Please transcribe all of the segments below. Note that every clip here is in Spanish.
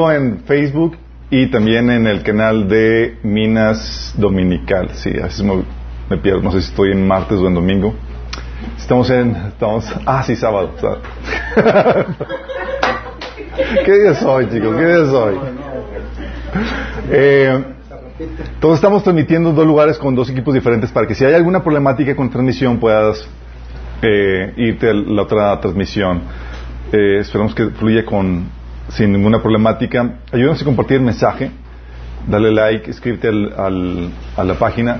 en Facebook y también en el canal de Minas Dominical. Sí, así me, pierdo. No sé si estoy en martes o en domingo. Estamos en. Estamos, ah, sí, sábado. sábado. ¿Qué día es hoy, chicos? ¿Qué día es hoy? Eh, todos estamos transmitiendo en dos lugares con dos equipos diferentes para que si hay alguna problemática con transmisión puedas eh, irte a la otra transmisión. Eh, esperamos que fluya con, sin ninguna problemática. Ayúdanos a compartir el mensaje. Dale like, escríbete al, al, a la página.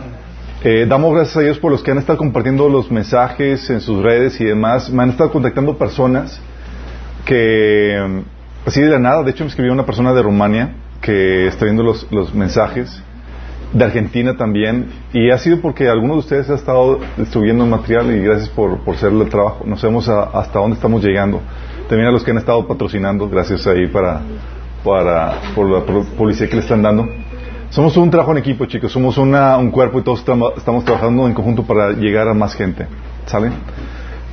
Eh, damos gracias a Dios por los que han estado compartiendo los mensajes en sus redes y demás. Me han estado contactando personas que, así de la nada, de hecho me escribió una persona de Rumania que está viendo los, los mensajes, de Argentina también, y ha sido porque algunos de ustedes ha estado subiendo material y gracias por, por hacerle el trabajo. No sabemos a- hasta dónde estamos llegando. También a los que han estado patrocinando, gracias ahí para, para, por la publicidad que le están dando. Somos un trabajo en equipo, chicos. Somos una, un cuerpo y todos estamos trabajando en conjunto para llegar a más gente. ¿Sale?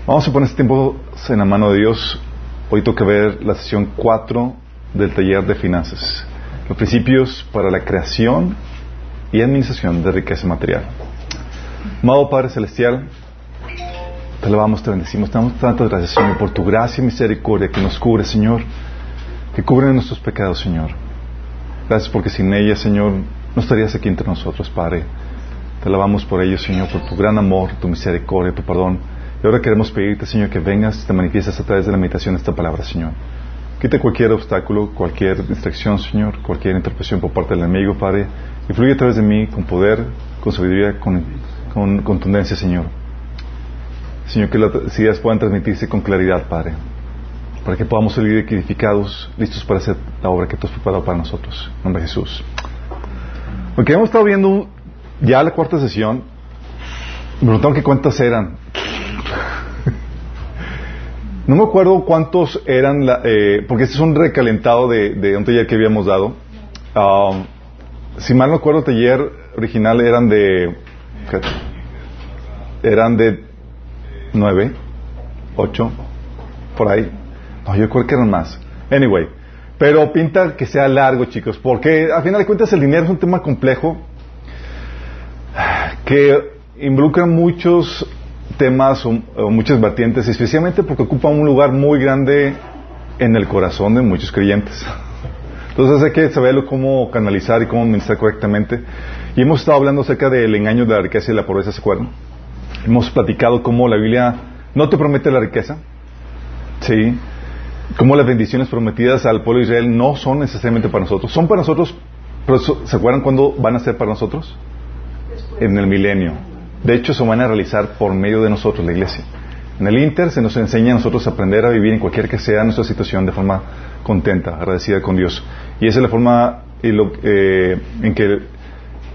Vamos a poner este tiempo en la mano de Dios. Hoy toca ver la sesión 4 del taller de finanzas. Los principios para la creación y administración de riqueza material. Amado Padre Celestial, te alabamos, te bendecimos. Te damos tantas gracias, Señor, por tu gracia y misericordia que nos cubre, Señor, que cubre nuestros pecados, Señor. Gracias porque sin ella, Señor, no estarías aquí entre nosotros, Padre. Te alabamos por ello, Señor, por tu gran amor, tu misericordia, tu perdón. Y ahora queremos pedirte, Señor, que vengas y te manifiestes a través de la meditación esta palabra, Señor. Quita cualquier obstáculo, cualquier distracción, Señor, cualquier interpretación por parte del enemigo, Padre. Y fluye a través de mí con poder, con sabiduría, con contundencia, Señor. Señor, que las ideas puedan transmitirse con claridad, Padre. Para que podamos salir edificados, listos para hacer la obra que tú has preparado para nosotros. En nombre de Jesús. Porque hemos estado viendo ya la cuarta sesión. Me preguntaron que cuántas eran. No me acuerdo cuántos eran, eh, porque este es un recalentado de, de un taller que habíamos dado. Um, si mal no acuerdo, el taller original eran de. eran de nueve, ocho, por ahí. No, yo creo que eran más. Anyway, pero pinta que sea largo, chicos, porque al final de cuentas el dinero es un tema complejo que involucra muchos temas o, o muchas vertientes, especialmente porque ocupa un lugar muy grande en el corazón de muchos creyentes. Entonces hay que saberlo cómo canalizar y cómo administrar correctamente. Y hemos estado hablando acerca del engaño de la riqueza y la pobreza, ¿se acuerdan? Hemos platicado cómo la Biblia no te promete la riqueza, ¿sí? Cómo las bendiciones prometidas al pueblo de Israel no son necesariamente para nosotros. Son para nosotros, pero ¿se acuerdan cuándo van a ser para nosotros? En el milenio. De hecho, se van a realizar por medio de nosotros, la iglesia. En el Inter se nos enseña a nosotros a aprender a vivir en cualquier que sea nuestra situación de forma contenta, agradecida con Dios. Y esa es la forma eh, en que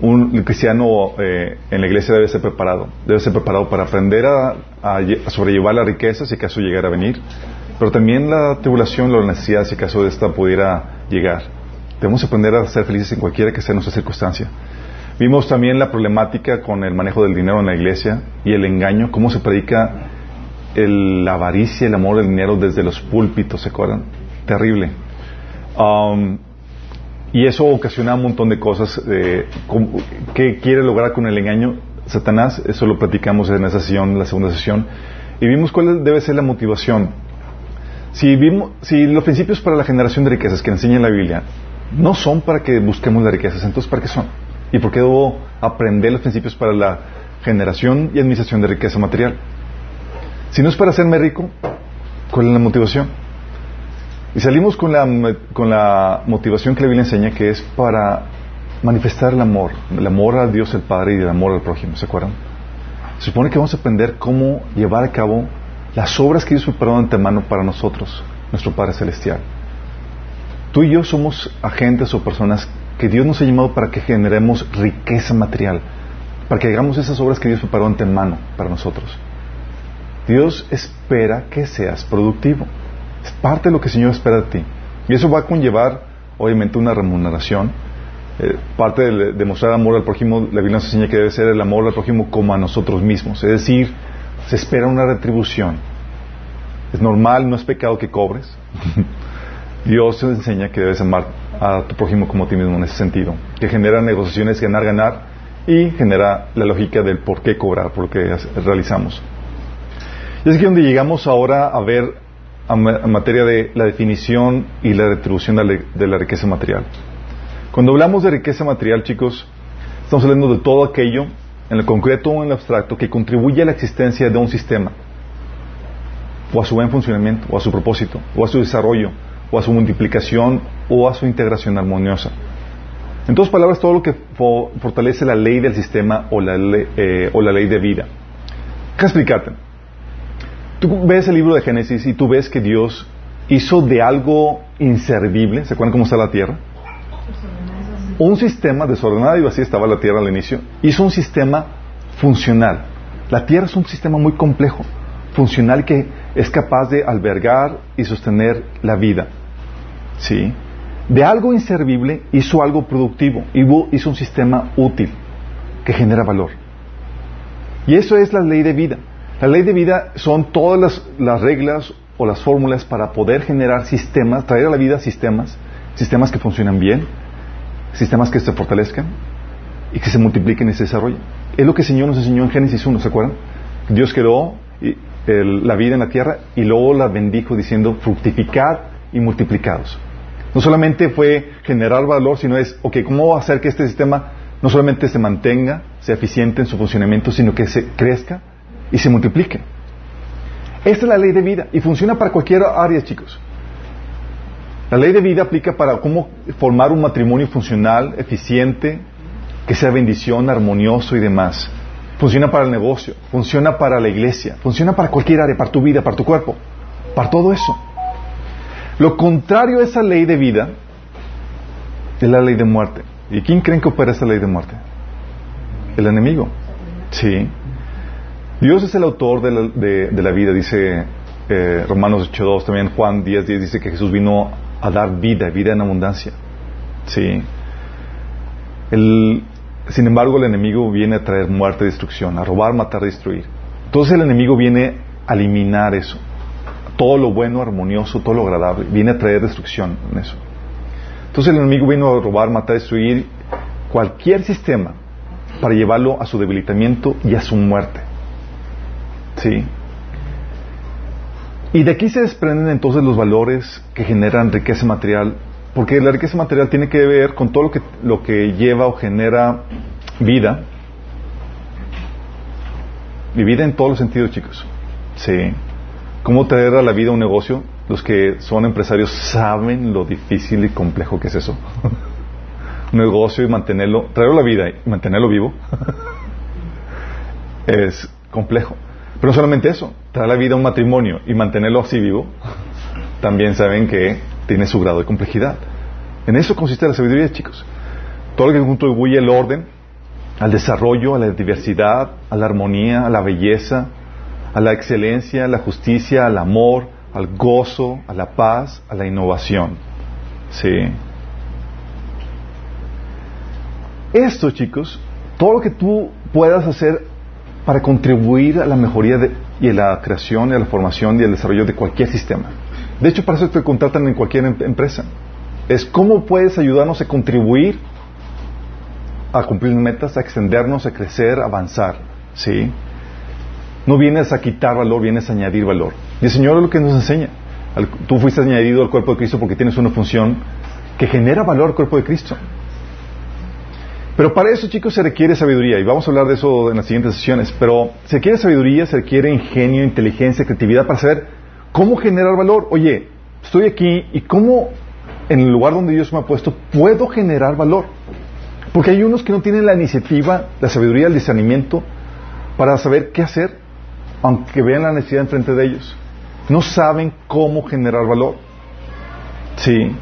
un cristiano eh, en la iglesia debe ser preparado. Debe ser preparado para aprender a, a a sobrellevar la riqueza si acaso llegara a venir, pero también la tribulación, la necesidad si acaso de esta pudiera llegar. Debemos aprender a ser felices en cualquiera que sea nuestra circunstancia. Vimos también la problemática con el manejo del dinero en la iglesia y el engaño, cómo se predica la avaricia, el amor al dinero desde los púlpitos, ¿se acuerdan? Terrible. Um, y eso ocasiona un montón de cosas. Eh, ¿Qué quiere lograr con el engaño Satanás? Eso lo platicamos en esa sesión, la segunda sesión. Y vimos cuál debe ser la motivación. Si, vimos, si los principios para la generación de riquezas que enseña la Biblia no son para que busquemos las riquezas, entonces ¿para qué son? ¿Y por qué debo aprender los principios para la generación y administración de riqueza material? Si no es para hacerme rico, ¿cuál es la motivación? Y salimos con la, con la motivación que la Biblia enseña, que es para manifestar el amor, el amor a Dios el Padre y el amor al prójimo, ¿se acuerdan? Se supone que vamos a aprender cómo llevar a cabo las obras que Dios preparó de antemano para nosotros, nuestro Padre Celestial. Tú y yo somos agentes o personas que Dios nos ha llamado para que generemos riqueza material, para que hagamos esas obras que Dios preparó de antemano para nosotros. Dios espera que seas productivo. Es parte de lo que el Señor espera de ti. Y eso va a conllevar, obviamente, una remuneración. Eh, parte de, de mostrar amor al prójimo, la Biblia nos enseña que debe ser el amor al prójimo como a nosotros mismos. Es decir, se espera una retribución. Es normal, no es pecado que cobres. Dios enseña que debes amar a tu prójimo como a ti mismo en ese sentido, que genera negociaciones ganar-ganar y genera la lógica del por qué cobrar, por qué realizamos. Y es que donde llegamos ahora a ver en materia de la definición y la retribución de la riqueza material. Cuando hablamos de riqueza material, chicos, estamos hablando de todo aquello, en el concreto o en el abstracto, que contribuye a la existencia de un sistema, o a su buen funcionamiento, o a su propósito, o a su desarrollo, o a su multiplicación, o a su integración armoniosa. En otras palabras, todo lo que fortalece la ley del sistema o la ley, eh, o la ley de vida. ¿Qué explicarte? Tú ves el libro de Génesis y tú ves que Dios hizo de algo inservible, ¿se acuerdan cómo está la tierra? Un sistema desordenado y así estaba la tierra al inicio, hizo un sistema funcional. La tierra es un sistema muy complejo, funcional que es capaz de albergar y sostener la vida. ¿Sí? De algo inservible hizo algo productivo, hizo un sistema útil que genera valor. Y eso es la ley de vida. La ley de vida son todas las, reglas o las fórmulas para poder generar sistemas, traer a la vida sistemas, sistemas que funcionan bien, sistemas que se fortalezcan y que se multipliquen y se desarrollen. Es lo que el Señor nos enseñó en Génesis 1, ¿se acuerdan? Dios creó la vida en la tierra y luego la bendijo diciendo fructificad y multiplicados. No solamente fue generar valor, sino es, ok, ¿cómo hacer que este sistema no solamente se mantenga, sea eficiente en su funcionamiento, sino que se crezca y se multiplique. Esta es la ley de vida y funciona para cualquier área, chicos. La ley de vida aplica para cómo formar un matrimonio funcional, eficiente, que sea bendición, armonioso y demás. Funciona para el negocio, funciona para la iglesia, funciona para cualquier área, para tu vida, para tu cuerpo, para todo eso. Lo contrario a esa ley de vida es la ley de muerte. ¿Y quién creen que opera esa ley de muerte? El enemigo. Sí. Dios es el autor de la, vida, dice eh, Romanos 8.2, también Juan 10.10 dice que Jesús vino a dar vida, vida en abundancia. Sí. sin embargo, el enemigo viene a traer muerte, destrucción, a robar, matar, destruir. Entonces el enemigo viene a eliminar eso. Todo lo bueno, armonioso, todo lo agradable, viene a traer destrucción en eso. Entonces el enemigo vino a robar, matar, destruir cualquier sistema para llevarlo a su debilitamiento y a su muerte. ¿Sí? Y de aquí se desprenden entonces los valores que generan riqueza material, porque la riqueza material tiene que ver con todo lo que, lo que lleva o genera vida. Y vida en todos los sentidos, chicos. Sí. ¿Cómo traer a la vida un negocio? Los que son empresarios saben lo difícil y complejo que es eso. un negocio y mantenerlo, traerlo a la vida y mantenerlo vivo es complejo. Pero solamente eso, traer la vida a un matrimonio y mantenerlo así vivo, también saben que tiene su grado de complejidad. En eso consiste la sabiduría, chicos. Todo lo que contribuye al orden, al desarrollo, a la diversidad, a la armonía, a la belleza, a la excelencia, a la justicia, al amor, al gozo, a la paz, a la innovación. Sí. Esto, chicos, todo lo que tú puedas hacer para contribuir a la mejoría y a la creación y a la formación y al desarrollo de cualquier sistema. De hecho, para eso te contratan en cualquier em-, empresa. Es cómo puedes ayudarnos a contribuir a cumplir metas, a extendernos, a crecer, a avanzar. ¿Sí? No vienes a quitar valor, vienes a añadir valor. Y el Señor es lo que nos enseña. Tú fuiste añadido al cuerpo de Cristo porque tienes una función que genera valor al cuerpo de Cristo. Pero para eso, chicos, se requiere sabiduría, y vamos a hablar de eso en las siguientes sesiones, pero se requiere sabiduría, se requiere ingenio, inteligencia, creatividad para saber cómo generar valor. Oye, estoy aquí y cómo en el lugar donde Dios me ha puesto puedo generar valor. Porque hay unos que no tienen la iniciativa, la sabiduría, el discernimiento para saber qué hacer, aunque vean la necesidad enfrente de ellos. No saben cómo generar valor. Sí.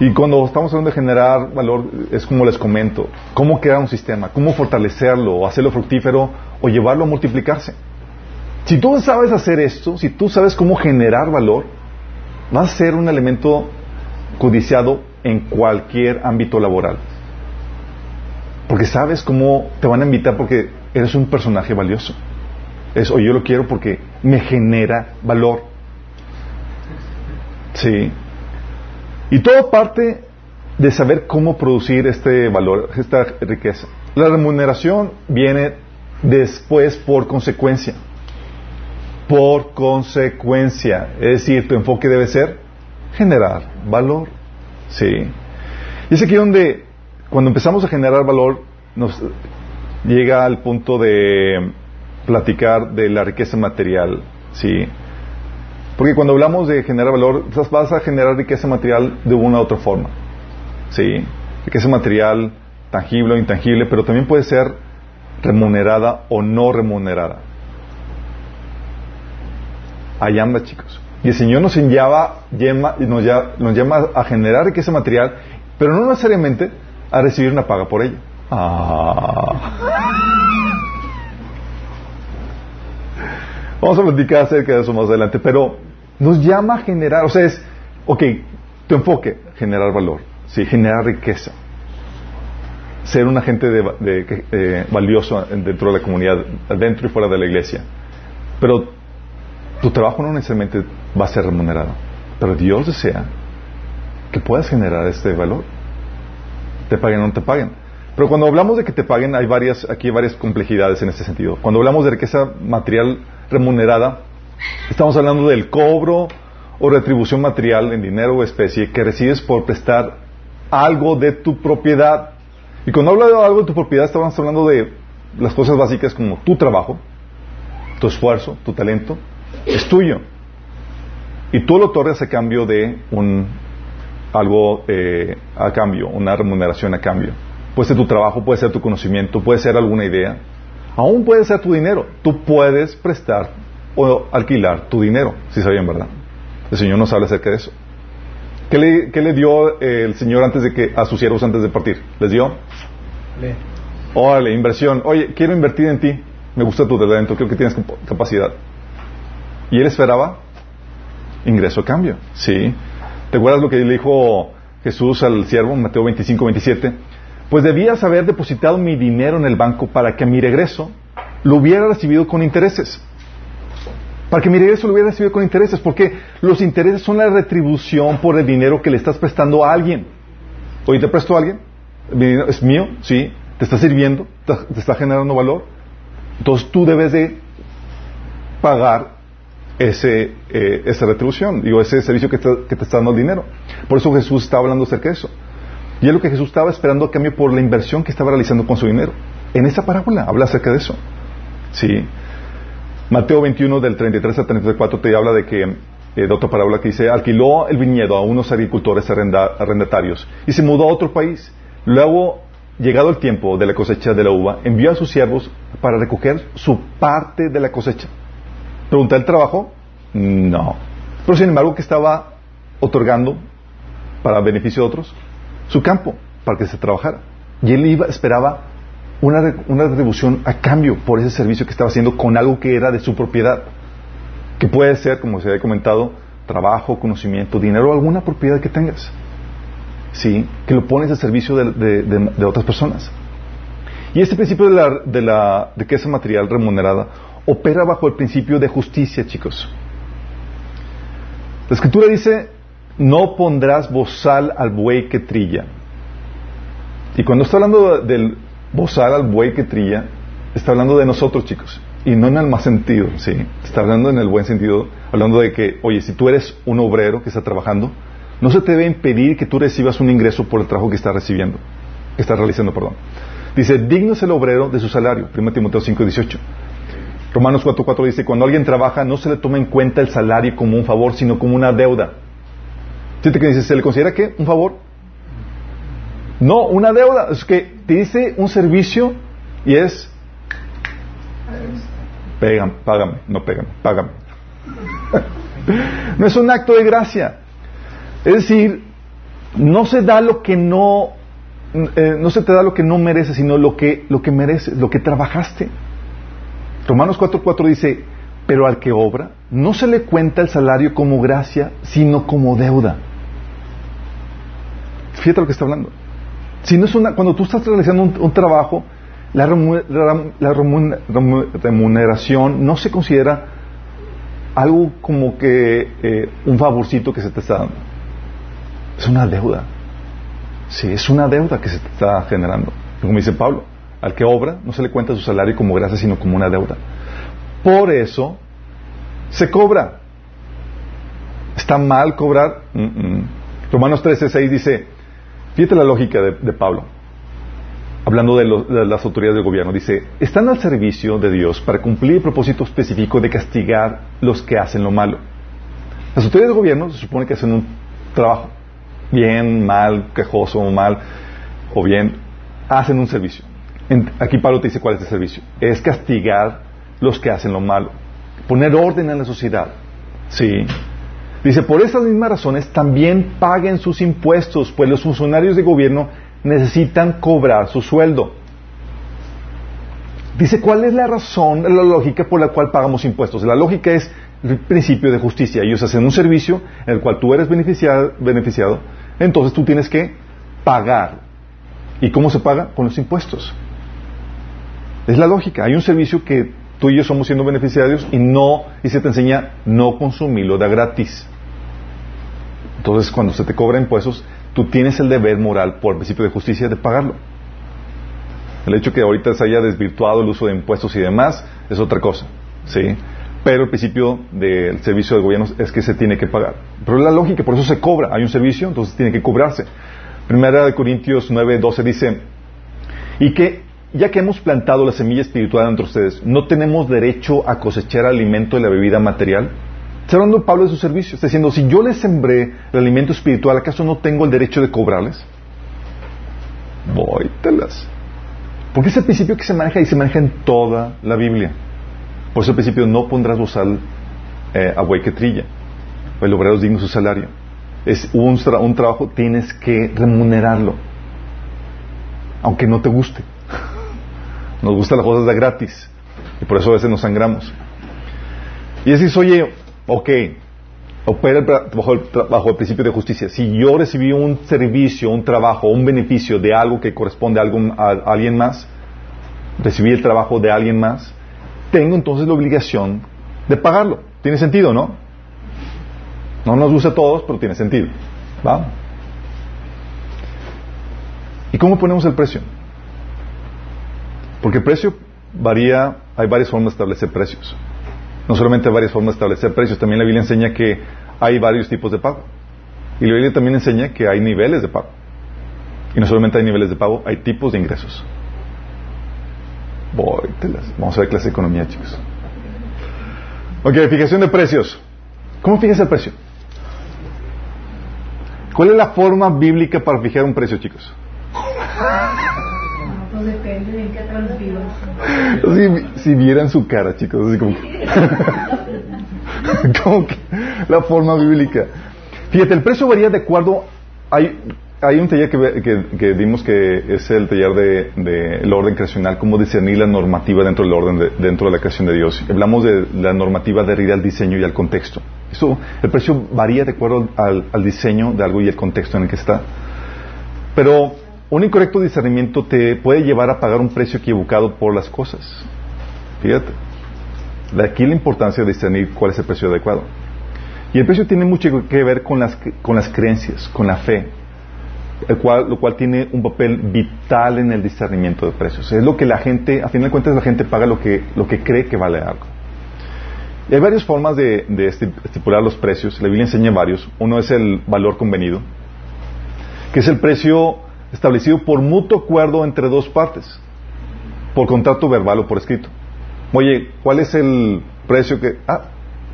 Y cuando estamos hablando de generar valor, es como les comento, cómo crear un sistema, cómo fortalecerlo, hacerlo fructífero, o llevarlo a multiplicarse. Si tú sabes hacer esto, si tú sabes cómo generar valor, vas a ser un elemento codiciado en cualquier ámbito laboral. Porque sabes cómo te van a invitar porque eres un personaje valioso. Es, o yo lo quiero porque me genera valor. Sí. Y todo parte de saber cómo producir este valor, esta riqueza. La remuneración viene después por consecuencia. Por consecuencia. Es decir, tu enfoque debe ser generar valor. Sí. Y es aquí donde, cuando empezamos a generar valor, nos llega al punto de platicar de la riqueza material. Sí. Porque cuando hablamos de generar valor, vas a generar riqueza material de una u otra forma. Sí. Riqueza material tangible o intangible, pero también puede ser remunerada o no remunerada. Ahí anda, chicos. Y el Señor nos enviaba, nos, llama a generar riqueza material, pero no necesariamente a recibir una paga por ello. Ah. Vamos a platicar acerca de eso más adelante, pero nos llama a generar, o sea, es, ok, tu enfoque, generar valor, sí, generar riqueza, ser un agente de, eh, valioso dentro de la comunidad, dentro y fuera de la iglesia. Pero tu trabajo no necesariamente va a ser remunerado. Pero Dios desea que puedas generar este valor. Te paguen o no te paguen. Pero cuando hablamos de que te paguen, hay varias, aquí hay varias complejidades en este sentido. Cuando hablamos de riqueza material remunerada, estamos hablando del cobro o retribución material en dinero o especie que recibes por prestar algo de tu propiedad. Y cuando hablo de algo de tu propiedad, estamos hablando de las cosas básicas como tu trabajo, tu esfuerzo, tu talento, es tuyo. Y tú lo otorgas a cambio de un algo eh, a cambio, una remuneración a cambio. Puede ser tu trabajo, puede ser tu conocimiento, puede ser alguna idea. Aún puede ser tu dinero. Tú puedes prestar o alquilar tu dinero, si sabían, ¿verdad? El Señor nos habla acerca de eso. ¿Qué le, dio eh, el Señor antes de que a sus siervos antes de partir? ¿Les dio? Órale, inversión. Oye, quiero invertir en ti. Me gusta tu talento, creo que tienes capacidad. Y él esperaba ingreso a cambio. Sí. ¿Te acuerdas lo que le dijo Jesús al siervo, Mateo 25, 27? Pues debías haber depositado mi dinero en el banco para que a mi regreso lo hubiera recibido con intereses. Para que mi regreso lo hubiera recibido con intereses, porque los intereses son la retribución por el dinero que le estás prestando a alguien. Oye, ¿te presto a alguien? ¿Mi dinero es mío? Sí. ¿Te está sirviendo? ¿Te está generando valor? Entonces tú debes de pagar ese, eh, esa retribución, digo, ese servicio que te, que te, está dando el dinero. Por eso Jesús está hablando acerca de eso. Y es lo que Jesús estaba esperando a cambio por la inversión que estaba realizando con su dinero. En esa parábola habla acerca de eso. Sí. Mateo 21 del 33 al 34 te habla de que, eh, otra parábola que dice, alquiló el viñedo a unos agricultores arrendatarios y se mudó a otro país. Luego, llegado el tiempo de la cosecha de la uva, envió a sus siervos para recoger su parte de la cosecha. ¿Pregunta el trabajo? No. Pero sin embargo, que estaba otorgando para beneficio de otros? Su campo, para que se trabajara. Y él iba, esperaba una, una retribución a cambio por ese servicio que estaba haciendo con algo que era de su propiedad. Que puede ser, como se había comentado, trabajo, conocimiento, dinero, alguna propiedad que tengas. ¿Sí? Que lo pones al servicio de, otras personas. Y este principio de la, de la riqueza material remunerada opera bajo el principio de justicia, chicos. La escritura dice, no pondrás bozal al buey que trilla. Y cuando está hablando del bozal al buey que trilla, está hablando de nosotros, chicos. Y no en el más sentido, ¿sí? Está hablando en el buen sentido, hablando de que, oye, si tú eres un obrero que está trabajando, no se te debe impedir que tú recibas un ingreso por el trabajo que estás recibiendo, que estás realizando, perdón. Dice, digno es el obrero de su salario, 1 Timoteo 5, 18. Romanos 4.4 dice, cuando alguien trabaja no se le toma en cuenta el salario como un favor, sino como una deuda. ¿Fíjate que dice, ¿se le considera qué? ¿Un favor? No, una deuda. Es que te dice un servicio y es... Pégame, págame, no pégame, págame. no es un acto de gracia. Es decir, no se da lo que no, eh, no se te da lo que no mereces, sino lo que, lo que mereces, lo que trabajaste. Romanos 4.4 dice, pero al que obra no se le cuenta el salario como gracia, sino como deuda. Fíjate lo que está hablando. Si no es una, cuando tú estás realizando un, trabajo, la, remuneración no se considera algo como que eh, un favorcito que se te está dando. Es una deuda. Sí, es una deuda que se está generando. Como dice Pablo, al que obra no se le cuenta su salario como gracia, sino como una deuda. Por eso se cobra. ¿Está mal cobrar? Romanos 13, 6 dice, fíjate la lógica de, Pablo, hablando de, de, las autoridades del gobierno, dice, están al servicio de Dios para cumplir el propósito específico de castigar los que hacen lo malo. Las autoridades del gobierno se supone que hacen un trabajo, bien, mal, quejoso mal, o bien, hacen un servicio. aquí Pablo te dice cuál es el servicio. Es castigar los que hacen lo malo, poner orden en la sociedad. Sí. Dice, por estas mismas razones también paguen sus impuestos, pues los funcionarios de gobierno necesitan cobrar su sueldo. Dice, ¿cuál es la razón, la lógica por la cual pagamos impuestos? La lógica es el principio de justicia. Ellos hacen un servicio en el cual tú eres beneficiado, beneficiado entonces tú tienes que pagar. ¿Y cómo se paga? Con los impuestos. Es la lógica. Hay un servicio que tú y yo somos siendo beneficiarios y no, y se te enseña no consumirlo da gratis. Entonces, cuando se te cobra impuestos, tú tienes el deber moral por el principio de justicia de pagarlo. El hecho que ahorita se haya desvirtuado el uso de impuestos y demás es otra cosa, ¿sí? Pero el principio del servicio del gobierno es que se tiene que pagar. Pero es la lógica, por eso se cobra. Hay un servicio, entonces tiene que cobrarse. Primera de Corintios 9, 12 dice, y que ya que hemos plantado la semilla espiritual entre ustedes, ¿no tenemos derecho a cosechar alimento de la bebida material? Está hablando Pablo de su servicio. Está diciendo, si yo les sembré el alimento espiritual, ¿acaso no tengo el derecho de cobrarles? Voytelas. Porque es el principio que se maneja y se maneja en toda la Biblia. Por eso el principio no pondrás bozal eh, a buey que trilla. El obrero es digno su salario. Es un, un trabajo, tienes que remunerarlo. Aunque no te guste. Nos gustan las cosas gratis. Y por eso a veces nos sangramos. Y decís, oye, ok, opera bajo, el, bajo el, principio de justicia. Si yo recibí un servicio, un trabajo, un beneficio de algo que corresponde a, a alguien más, recibí el trabajo de alguien más, tengo entonces la obligación de pagarlo. ¿Tiene sentido, no? No nos gusta a todos, pero tiene sentido. ¿Va? ¿Y cómo ponemos el precio? Porque el precio varía, hay varias formas de establecer precios. No solamente hay varias formas de establecer precios, también la Biblia enseña que hay varios tipos de pago. Y la Biblia también enseña que hay niveles de pago. Y no solamente hay niveles de pago, hay tipos de ingresos. Voy, Vamos a ver clase de economía, chicos. Ok, fijación de precios. ¿Cómo fijas el precio? ¿Cuál es la forma bíblica para fijar un precio, chicos? Si, vieran su cara, chicos, como, que la forma bíblica. Fíjate, el precio varía de acuerdo. Hay un taller que, que, dimos que es el taller del de, orden creacional, cómo discernir la normativa dentro del orden, dentro de la creación de Dios. Hablamos de la normativa de al diseño y al contexto. Eso, el precio varía de acuerdo al, al, diseño de algo y el contexto en el que está. Pero un incorrecto discernimiento te puede llevar a pagar un precio equivocado por las cosas. Fíjate. De aquí la importancia de discernir cuál es el precio adecuado. Y el precio tiene mucho que ver con las, con las creencias, con la fe cual, lo cual tiene un papel vital en el discernimiento de precios. Es lo que la gente, a final de cuentas, la gente paga lo que, lo que cree que vale algo. Hay varias formas de, estipular los precios. La Biblia enseña varios. Uno es el valor convenido, que es el precio establecido por mutuo acuerdo entre dos partes, por contrato verbal o por escrito. Oye, ¿cuál es el precio que... Ah,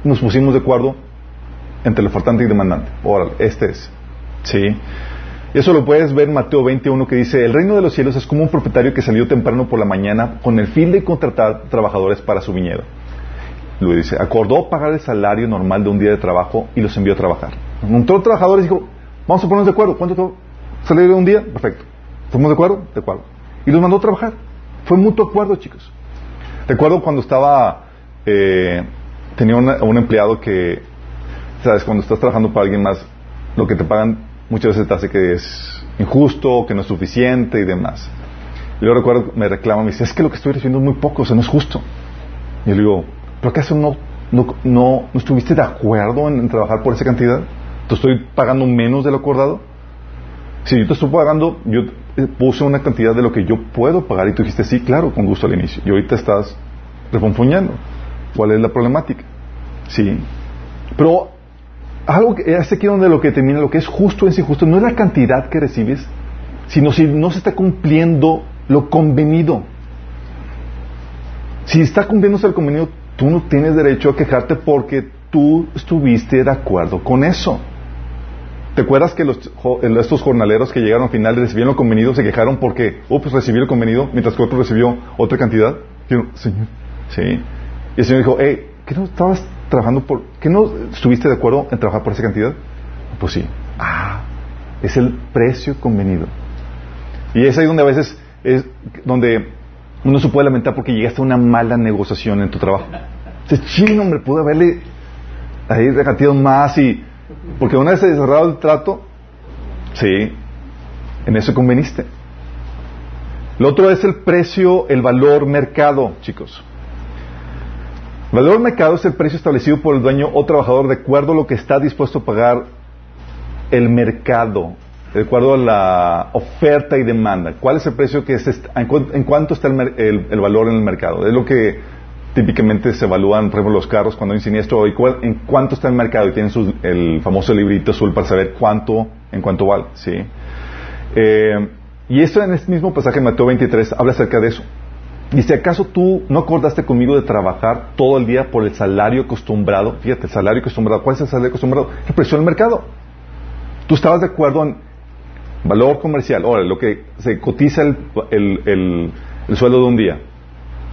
nos pusimos de acuerdo entre el ofertante y el demandante. Órale, este es. Sí. Eso lo puedes ver en Mateo 21 que dice, el reino de los cielos es como un propietario que salió temprano por la mañana con el fin de contratar trabajadores para su viñedo. Luego dice, acordó pagar el salario normal de un día de trabajo y los envió a trabajar. Encontró trabajadores y dijo, vamos a ponernos de acuerdo, ¿cuánto salario de un día? Perfecto. ¿Estamos de acuerdo? De acuerdo. Y los mandó a trabajar. Fue mutuo acuerdo, chicos. Recuerdo cuando estaba, eh, tenía un empleado que, sabes, cuando estás trabajando para alguien más, lo que te pagan muchas veces te hace que es injusto, que no es suficiente y demás. Y luego recuerdo, me reclama, me dice, es que lo que estoy recibiendo es muy poco, o sea, no es justo. Y yo le digo, ¿pero acaso no, no, no, estuviste de acuerdo en, trabajar por esa cantidad? ¿Te estoy pagando menos de lo acordado? Si yo te estoy pagando, yo puse una cantidad de lo que yo puedo pagar y tú dijiste, sí, claro, con gusto al inicio. Y ahorita estás refunfuñando. ¿Cuál es la problemática? Sí. Pero algo que es aquí donde lo que termina, lo que es justo es injusto, no es la cantidad que recibes, sino si no se está cumpliendo lo convenido. Si está cumpliéndose el convenido, tú no tienes derecho a quejarte porque tú estuviste de acuerdo con eso. ¿Te acuerdas que los, estos jornaleros que llegaron al final recibieron lo convenido se quejaron porque, oh, pues recibí el convenido, mientras que otro recibió otra cantidad? Dijeron, Señor, sí. Y el Señor dijo, hey, ¿qué no estabas trabajando por, qué no estuviste de acuerdo en trabajar por esa cantidad? Pues sí. Ah, es el precio convenido. Y es ahí donde a veces es donde uno se puede lamentar porque llegaste a una mala negociación en tu trabajo. Dices, chino, hombre, pude haberle ahí regateado más y porque una vez cerrado el trato, sí, en eso conveniste. Lo otro es el precio, el valor mercado, chicos. El valor mercado es el precio establecido por el dueño o trabajador de acuerdo a lo que está dispuesto a pagar el mercado, de acuerdo a la oferta y demanda. ¿Cuál es el precio que es, en, cuánto está el valor en el mercado? Es lo que típicamente se evalúan, por ejemplo, los carros cuando hay siniestro, en cuánto está el mercado y tienen el famoso librito azul para saber cuánto, en cuánto vale, ¿sí? Eh, y esto en este mismo pasaje, Mateo 23, habla acerca de eso. Dice, ¿acaso tú no acordaste conmigo de trabajar todo el día por el salario acostumbrado? Fíjate, el salario acostumbrado. ¿Cuál es el salario acostumbrado? El precio del mercado. Tú estabas de acuerdo en valor comercial. Ahora, lo que se cotiza el sueldo de un día.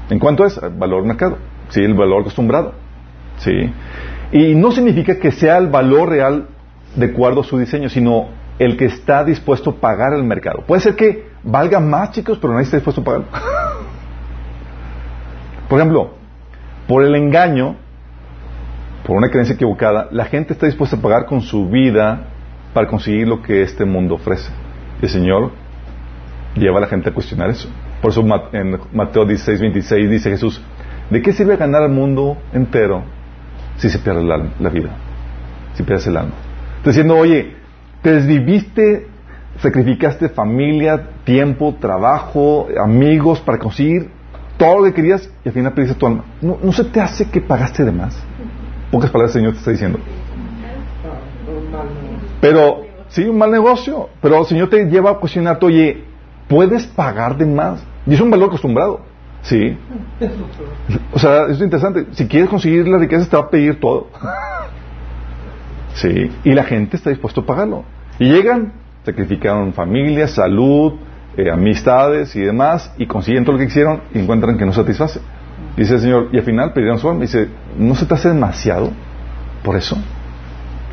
¿En cuánto es? Valor mercado. Sí, el valor acostumbrado. Sí. Y no significa que sea el valor real de acuerdo a su diseño, sino el que está dispuesto a pagar el mercado. Puede ser que valga más, chicos, pero nadie está dispuesto a pagar. por ejemplo, por el engaño, por una creencia equivocada, la gente está dispuesta a pagar con su vida para conseguir lo que este mundo ofrece. El Señor lleva a la gente a cuestionar eso. Por eso en Mateo 16, 26 dice Jesús, ¿de qué sirve ganar al mundo entero si se pierde la, vida? Si pierdes el alma. Está diciendo, oye, te desviviste, sacrificaste familia, tiempo, trabajo, amigos para conseguir todo lo que querías y al final perdiste tu alma. ¿No, ¿No, se te hace que pagaste de más? Pocas palabras el Señor te está diciendo. Pero, sí, un mal negocio. Pero el Señor te lleva a cuestionarte, oye, ¿puedes pagar de más? Y es un valor acostumbrado. Sí. O sea, es interesante. Si quieres conseguir la riqueza, te va a pedir todo. Sí. Y la gente está dispuesta a pagarlo. Y llegan, sacrificaron familia, salud, eh, amistades y demás, y consiguen todo lo que quisieron y encuentran que no satisface. Dice el Señor, y al final pidieron su alma. Dice, ¿no se te hace demasiado por eso?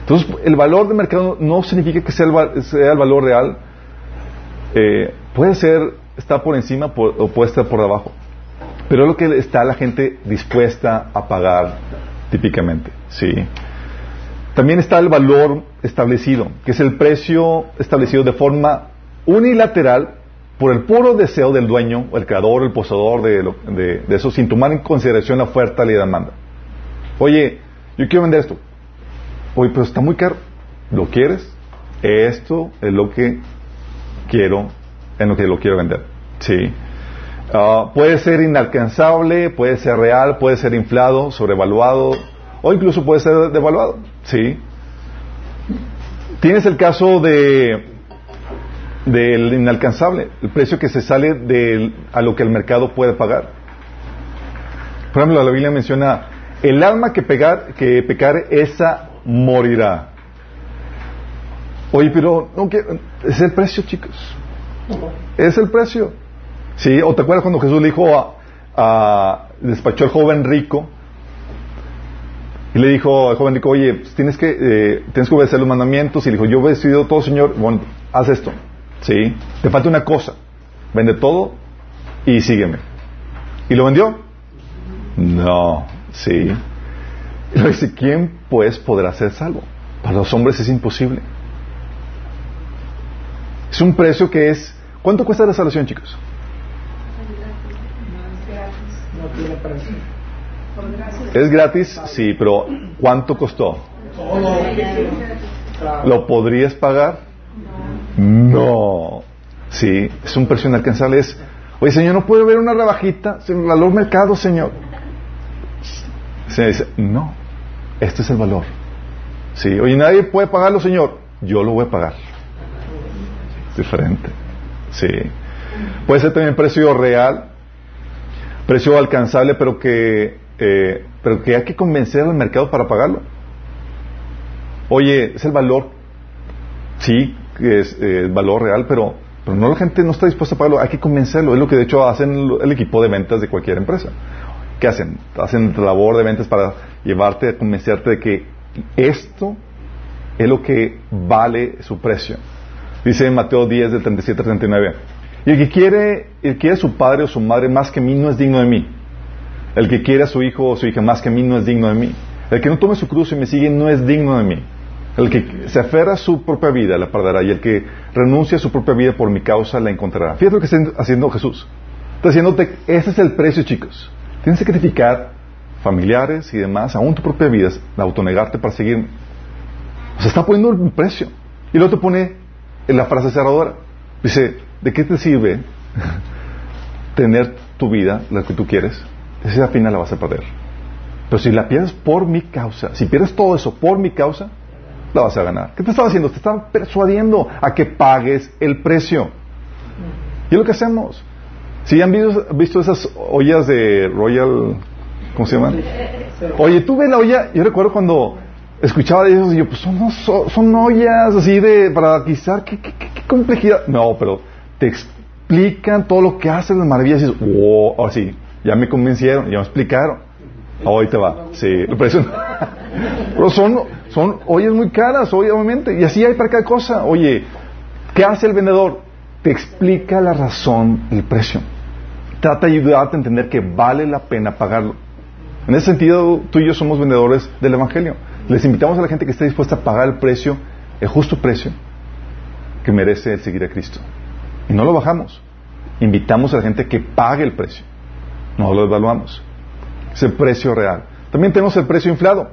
Entonces, el valor de mercado no significa que sea el, sea el valor real. Eh, puede ser está por encima o puede estar por debajo. Pero es lo que está la gente dispuesta a pagar típicamente. ¿sí? También está el valor establecido, que es el precio establecido de forma unilateral por el puro deseo del dueño, el creador, el poseedor de, eso, sin tomar en consideración la oferta y la demanda. Oye, yo quiero vender esto. Oye, pero está muy caro. ¿Lo quieres? Esto es lo que quiero en lo que lo quiero vender. Sí. Ah, puede ser inalcanzable, puede ser real, puede ser inflado, sobrevaluado o incluso puede ser devaluado. Sí. Tienes el caso de del inalcanzable, el precio que se sale de a lo que el mercado puede pagar. Por ejemplo, la Biblia menciona el alma que pegar que pecar esa morirá. Oye, pero no, es el precio, chicos. Es el precio. ¿Sí? ¿O te acuerdas cuando Jesús le dijo a, despachó al joven rico y le dijo al joven rico, oye, pues tienes que eh, tienes que obedecer los mandamientos y le dijo, yo he obedecido todo, Señor, bueno, haz esto. ¿Sí? Te falta una cosa. Vende todo y sígueme. ¿Y lo vendió? No, sí. Y le dice, ¿quién pues podrá ser salvo? Para los hombres es imposible. Es un precio que es... ¿Cuánto cuesta la salvación, chicos? ¿Es gratis? Sí, pero ¿cuánto costó? ¿Lo podrías pagar? No. Sí, es un precio inalcanzable. Es, oye, Señor, ¿no puede haber una rebajita? El valor mercado, Señor. Se dice, no, este es el valor. Sí, oye, nadie puede pagarlo, Señor. Yo lo voy a pagar. Diferente. Sí. Puede ser también precio real, precio alcanzable, pero que, eh, pero que hay que convencer al mercado para pagarlo. Oye, es el valor, sí, es eh, el valor real, pero, pero no la gente no está dispuesta a pagarlo, hay que convencerlo. Es lo que de hecho hacen el equipo de ventas de cualquier empresa. ¿Qué hacen? Hacen labor de ventas para llevarte a convencerte de que esto es lo que vale su precio. Dice Mateo 10 del 37 al 39. Y el que quiere, el que quiere a su padre o su madre más que mí no es digno de mí. El que quiere a su hijo o su hija más que mí no es digno de mí. El que no tome su cruz y me sigue no es digno de mí. El que se aferra a su propia vida la perderá y el que renuncia a su propia vida por mi causa la encontrará. Fíjate lo que está haciendo Jesús. Está diciéndote, ese es el precio, chicos. Tienes que sacrificar familiares y demás, aún tu propia vida, autonegarte para seguir. O sea, está poniendo un precio. Y luego te pone en la frase cerradora. Dice, ¿de qué te sirve tener tu vida, la que tú quieres? Si al final la vas a perder. Pero si la pierdes por mi causa, si pierdes todo eso por mi causa, la vas a ganar. ¿Qué te estaba haciendo? Te estaba persuadiendo a que pagues el precio. Y es lo que hacemos. Si han visto, visto esas ollas de Royal, ¿cómo se llaman? Oye, tú ves la olla, yo recuerdo cuando escuchaba de ellos y yo, pues son, son, ollas así de, para guisar, ¿qué, complejidad. No, pero te explican todo lo que hacen las maravillas y dices, wow, así, ya me convencieron, ya me explicaron. Hoy te va, sí, lo Pero son, son ollas muy caras, obviamente, y así hay para cada cosa. Oye, ¿qué hace el vendedor? Te explica la razón, el precio. Trata de ayudarte a entender que vale la pena pagarlo. En ese sentido, tú y yo somos vendedores del Evangelio. Les invitamos a la gente que esté dispuesta a pagar el precio, el justo precio que merece el seguir a Cristo. Y no lo bajamos. Invitamos a la gente que pague el precio. No lo evaluamos. Es el precio real. También tenemos el precio inflado.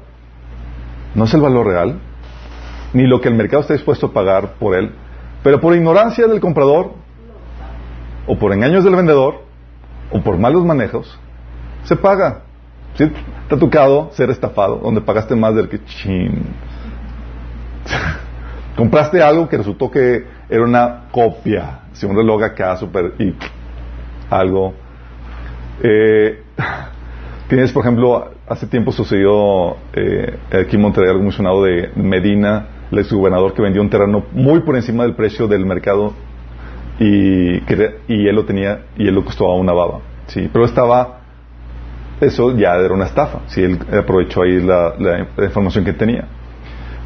No es el valor real, ni lo que el mercado está dispuesto a pagar por él, pero por ignorancia del comprador, o por engaños del vendedor, o por malos manejos, se paga. ¿Sí? Tocado ser estafado, donde pagaste más del que chin. Compraste algo que resultó que era una copia, si un reloj acá super y algo. Eh, tienes, por ejemplo, hace tiempo sucedió eh, aquí en Monterrey algo muy de Medina, el exgobernador que vendió un terreno muy por encima del precio del mercado y, y él lo tenía y él lo costó a una baba. Sí, pero estaba eso ya era una estafa, si él aprovechó ahí la, información que tenía.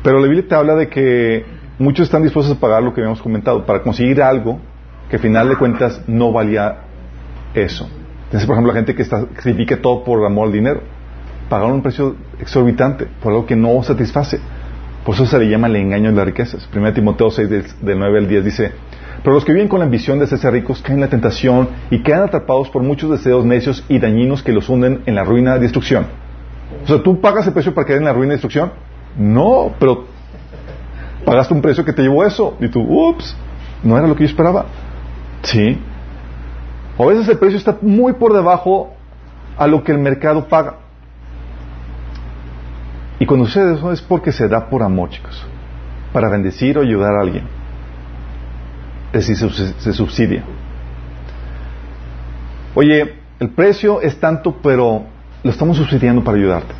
Pero la Biblia te habla de que muchos están dispuestos a pagar lo que habíamos comentado para conseguir algo que al final de cuentas no valía eso. Tienes, por ejemplo, la gente que sacrifica todo por amor al dinero. Pagaron un precio exorbitante por algo que no satisface. Por eso se le llama el engaño de las riquezas. 1 Timoteo 6, del, del 9 al 10 dice, pero los que viven con la ambición de ser ricos caen en la tentación y quedan atrapados por muchos deseos necios y dañinos que los hunden en la ruina y destrucción. O sea, ¿tú pagas el precio para caer en la ruina y destrucción? No, pero pagaste un precio que te llevó eso. Y tú, ups, no era lo que yo esperaba. Sí. a veces el precio está muy por debajo a lo que el mercado paga. Y cuando sucede eso es porque se da por amor, chicos. Para bendecir o ayudar a alguien es decir, se, subsidia. Oye, el precio es tanto, pero lo estamos subsidiando para ayudarte.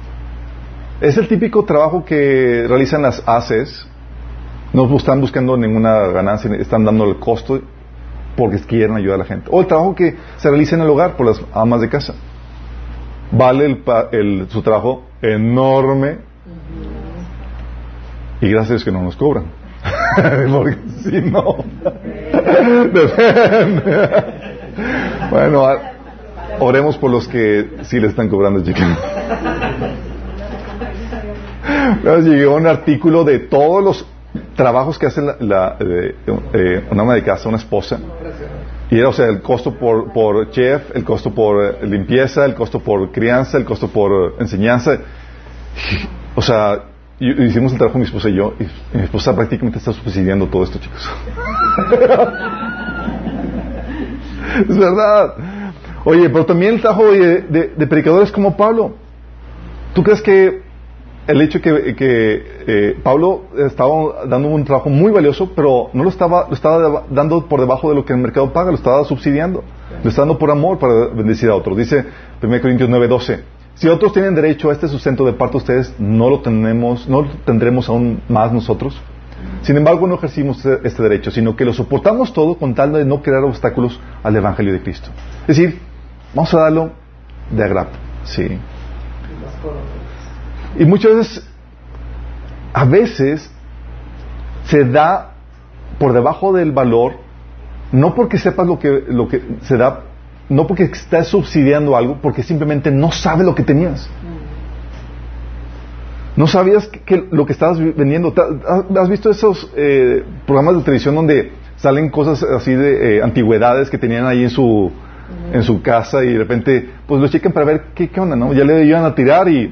Es el típico trabajo que realizan las ACES. No están buscando ninguna ganancia, están dando el costo porque quieren ayudar a la gente. O el trabajo que se realiza en el hogar por las amas de casa. Vale el, su trabajo enorme y gracias que no nos cobran. Porque si no, bueno, oremos por los que sí le están cobrando, chicos. Nos llegó un artículo de todos los trabajos que hace la, eh, una ama de casa, una esposa. Y era, o sea, el costo por, por chef, el costo por eh, limpieza, el costo por crianza, el costo por enseñanza. O sea, y, hicimos el trabajo mi esposa y yo, y, mi esposa prácticamente está subsidiando todo esto, chicos. es verdad. Oye, pero también el trabajo de, predicadores como Pablo. ¿Tú crees que el hecho que, que eh, Pablo estaba dando un trabajo muy valioso, pero no lo estaba, lo estaba dando por debajo de lo que el mercado paga, lo estaba subsidiando, lo estaba dando por amor para bendecir a otros. Dice 1 Corintios 9:12, si otros tienen derecho a este sustento de parte de ustedes, ¿no lo, tenemos, no lo tendremos aún más nosotros? Sin embargo, no ejercimos este, este derecho, sino que lo soportamos todo con tal de no crear obstáculos al Evangelio de Cristo. Es decir, vamos a darlo de agrapa, sí. Y muchas veces, a veces, se da por debajo del valor, no porque sepas lo que, lo que se da, no porque estás subsidiando algo, porque simplemente no sabes lo que tenías. No sabías que, lo que estabas vendiendo. ¿Has visto esos eh, programas de televisión donde salen cosas así de eh, antigüedades que tenían ahí en su, en su casa y de repente pues lo chequen para ver qué, qué onda, ¿no? Ya le iban a tirar y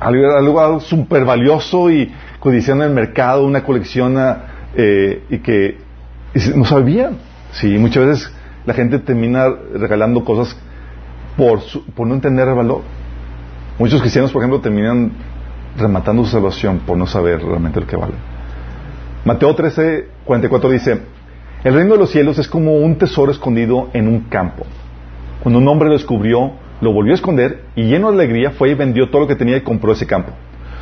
algo, algo súper valioso y codiciando en el mercado, una colección ah, eh, y que no sabían. Sí, muchas veces la gente termina regalando cosas por, por no entender el valor. Muchos cristianos, por ejemplo, terminan rematando su salvación por no saber realmente lo que vale. Mateo 13, 44 dice, el reino de los cielos es como un tesoro escondido en un campo. Cuando un hombre lo descubrió, lo volvió a esconder y lleno de alegría fue y vendió todo lo que tenía y compró ese campo.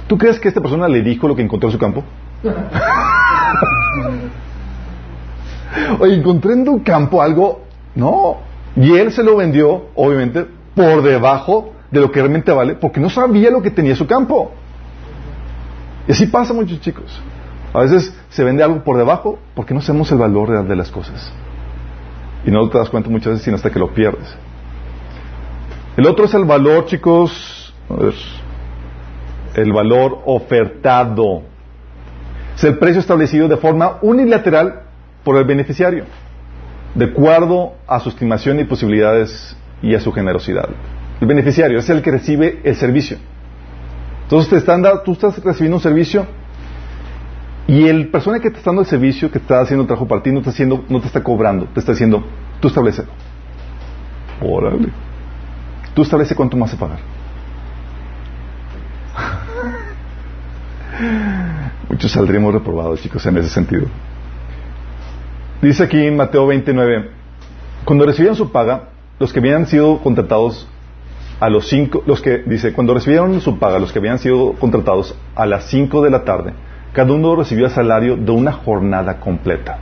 ¿Tú crees que esta persona le dijo lo que encontró en su campo? Oye, encontré en tu campo algo. No. Y él se lo vendió, obviamente, por debajo de lo que realmente vale, porque no sabía lo que tenía su campo. Y así pasa muchos chicos. A veces se vende algo por debajo porque no sabemos el valor de las cosas. Y no te das cuenta muchas veces sino hasta que lo pierdes. El otro es el valor, chicos, el valor ofertado. Es el precio establecido de forma unilateral por el beneficiario, de acuerdo a su estimación y posibilidades y a su generosidad. El beneficiario es el que recibe el servicio. Entonces te están tú estás recibiendo un servicio y el persona que te está dando el servicio, que está haciendo el trabajo para ti, no te, haciendo, no te está cobrando, te está diciendo, tú establece. Órale. Tú establece cuánto más se pagar. Muchos saldríamos reprobados, chicos, en ese sentido. Dice aquí en Mateo 29, cuando recibían su paga, los que habían sido contratados a los cinco, los que, dice, cuando recibieron su paga, los que habían sido contratados a las cinco de la tarde, cada uno recibió el salario de una jornada completa.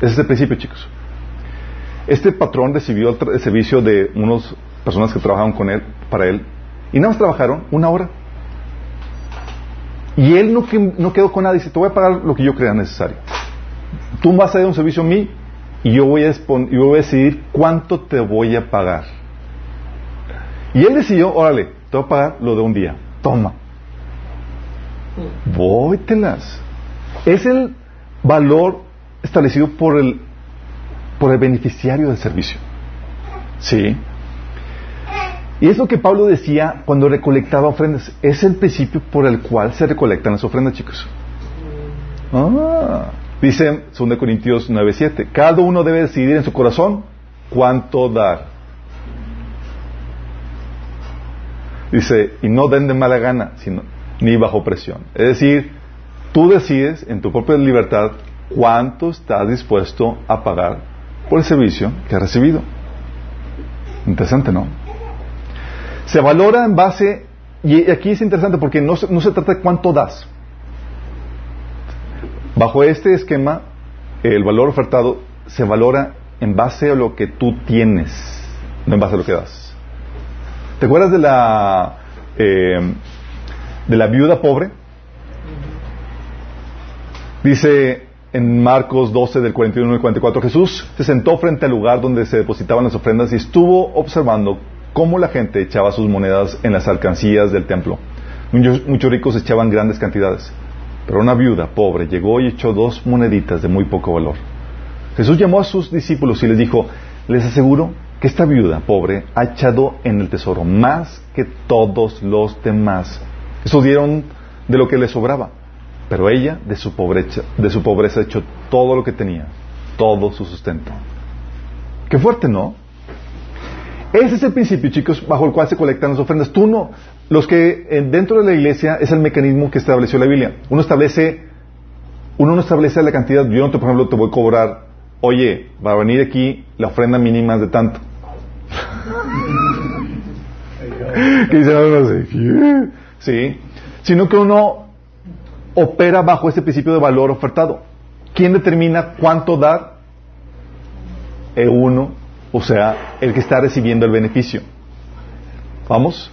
Ese es el principio, chicos. Este patrón recibió el, servicio de unas personas que trabajaban con él, para él, y nada más trabajaron una hora. Y él no, no quedó con nada, dice, te voy a pagar lo que yo crea necesario. Tú vas a dar un servicio a mí y yo voy a, decidir cuánto te voy a pagar. Y él decidió, órale, te voy a pagar lo de un día. Toma. Vóytelas. Es el valor establecido por el por el beneficiario del servicio. ¿Sí? Y es lo que Pablo decía cuando recolectaba ofrendas. Es el principio por el cual se recolectan las ofrendas, chicos. Ah, dice 2 Corintios 9:7. Cada uno debe decidir en su corazón cuánto dar. Dice, y no den de mala gana, sino, ni bajo presión. Es decir, tú decides en tu propia libertad cuánto estás dispuesto a pagar por el servicio que ha recibido. Interesante, ¿no? Se valora en base, y aquí es interesante porque no, no se trata de cuánto das. Bajo este esquema, el valor ofertado se valora en base a lo que tú tienes, no en base a lo que das. ¿Te acuerdas de la eh, de la viuda pobre? Dice en Marcos 12 del 41 al 44, Jesús se sentó frente al lugar donde se depositaban las ofrendas y estuvo observando cómo la gente echaba sus monedas en las alcancías del templo. Muchos, ricos echaban grandes cantidades, pero una viuda pobre llegó y echó dos moneditas de muy poco valor. Jesús llamó a sus discípulos y les dijo, les aseguro que esta viuda pobre ha echado en el tesoro más que todos los demás. Eso dieron de lo que le sobraba pero ella, de su pobreza, de su pobreza, echó todo lo que tenía, todo su sustento. Qué fuerte, ¿no? Ese es el principio, chicos, bajo el cual se colectan las ofrendas. Tú no, los que eh, dentro de la iglesia es el mecanismo que estableció la Biblia. Uno establece, uno no establece la cantidad. Yo, por ejemplo, te voy a cobrar, oye, va a venir aquí la ofrenda mínima de tanto. que dice sí, sino que uno opera bajo ese principio de valor ofertado. ¿Quién determina cuánto dar? El uno, o sea, el que está recibiendo el beneficio. ¿Vamos?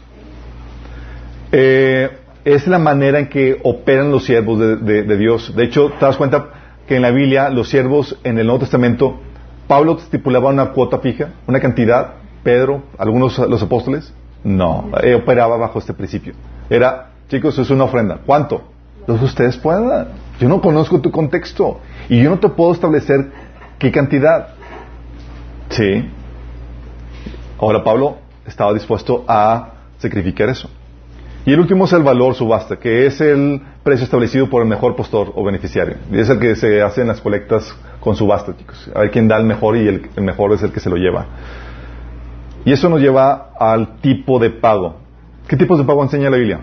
Eh, es la manera en que operan los siervos de, Dios. De hecho, te das cuenta que en la Biblia los siervos en el Nuevo Testamento, Pablo estipulaba una cuota fija, una cantidad, Pedro, algunos los apóstoles, no, eh, operaba bajo este principio. Era, chicos, es una ofrenda. ¿Cuánto? Los ustedes puedan. Yo no conozco tu contexto y yo no te puedo establecer qué cantidad. Sí. Ahora Pablo estaba dispuesto a sacrificar eso. Y el último es el valor subasta, que es el precio establecido por el mejor postor o beneficiario. Y es el que se hace en las colectas con subasta, chicos. Hay quien da el mejor y el, mejor es el que se lo lleva. Y eso nos lleva al tipo de pago. ¿Qué tipos de pago enseña la Biblia?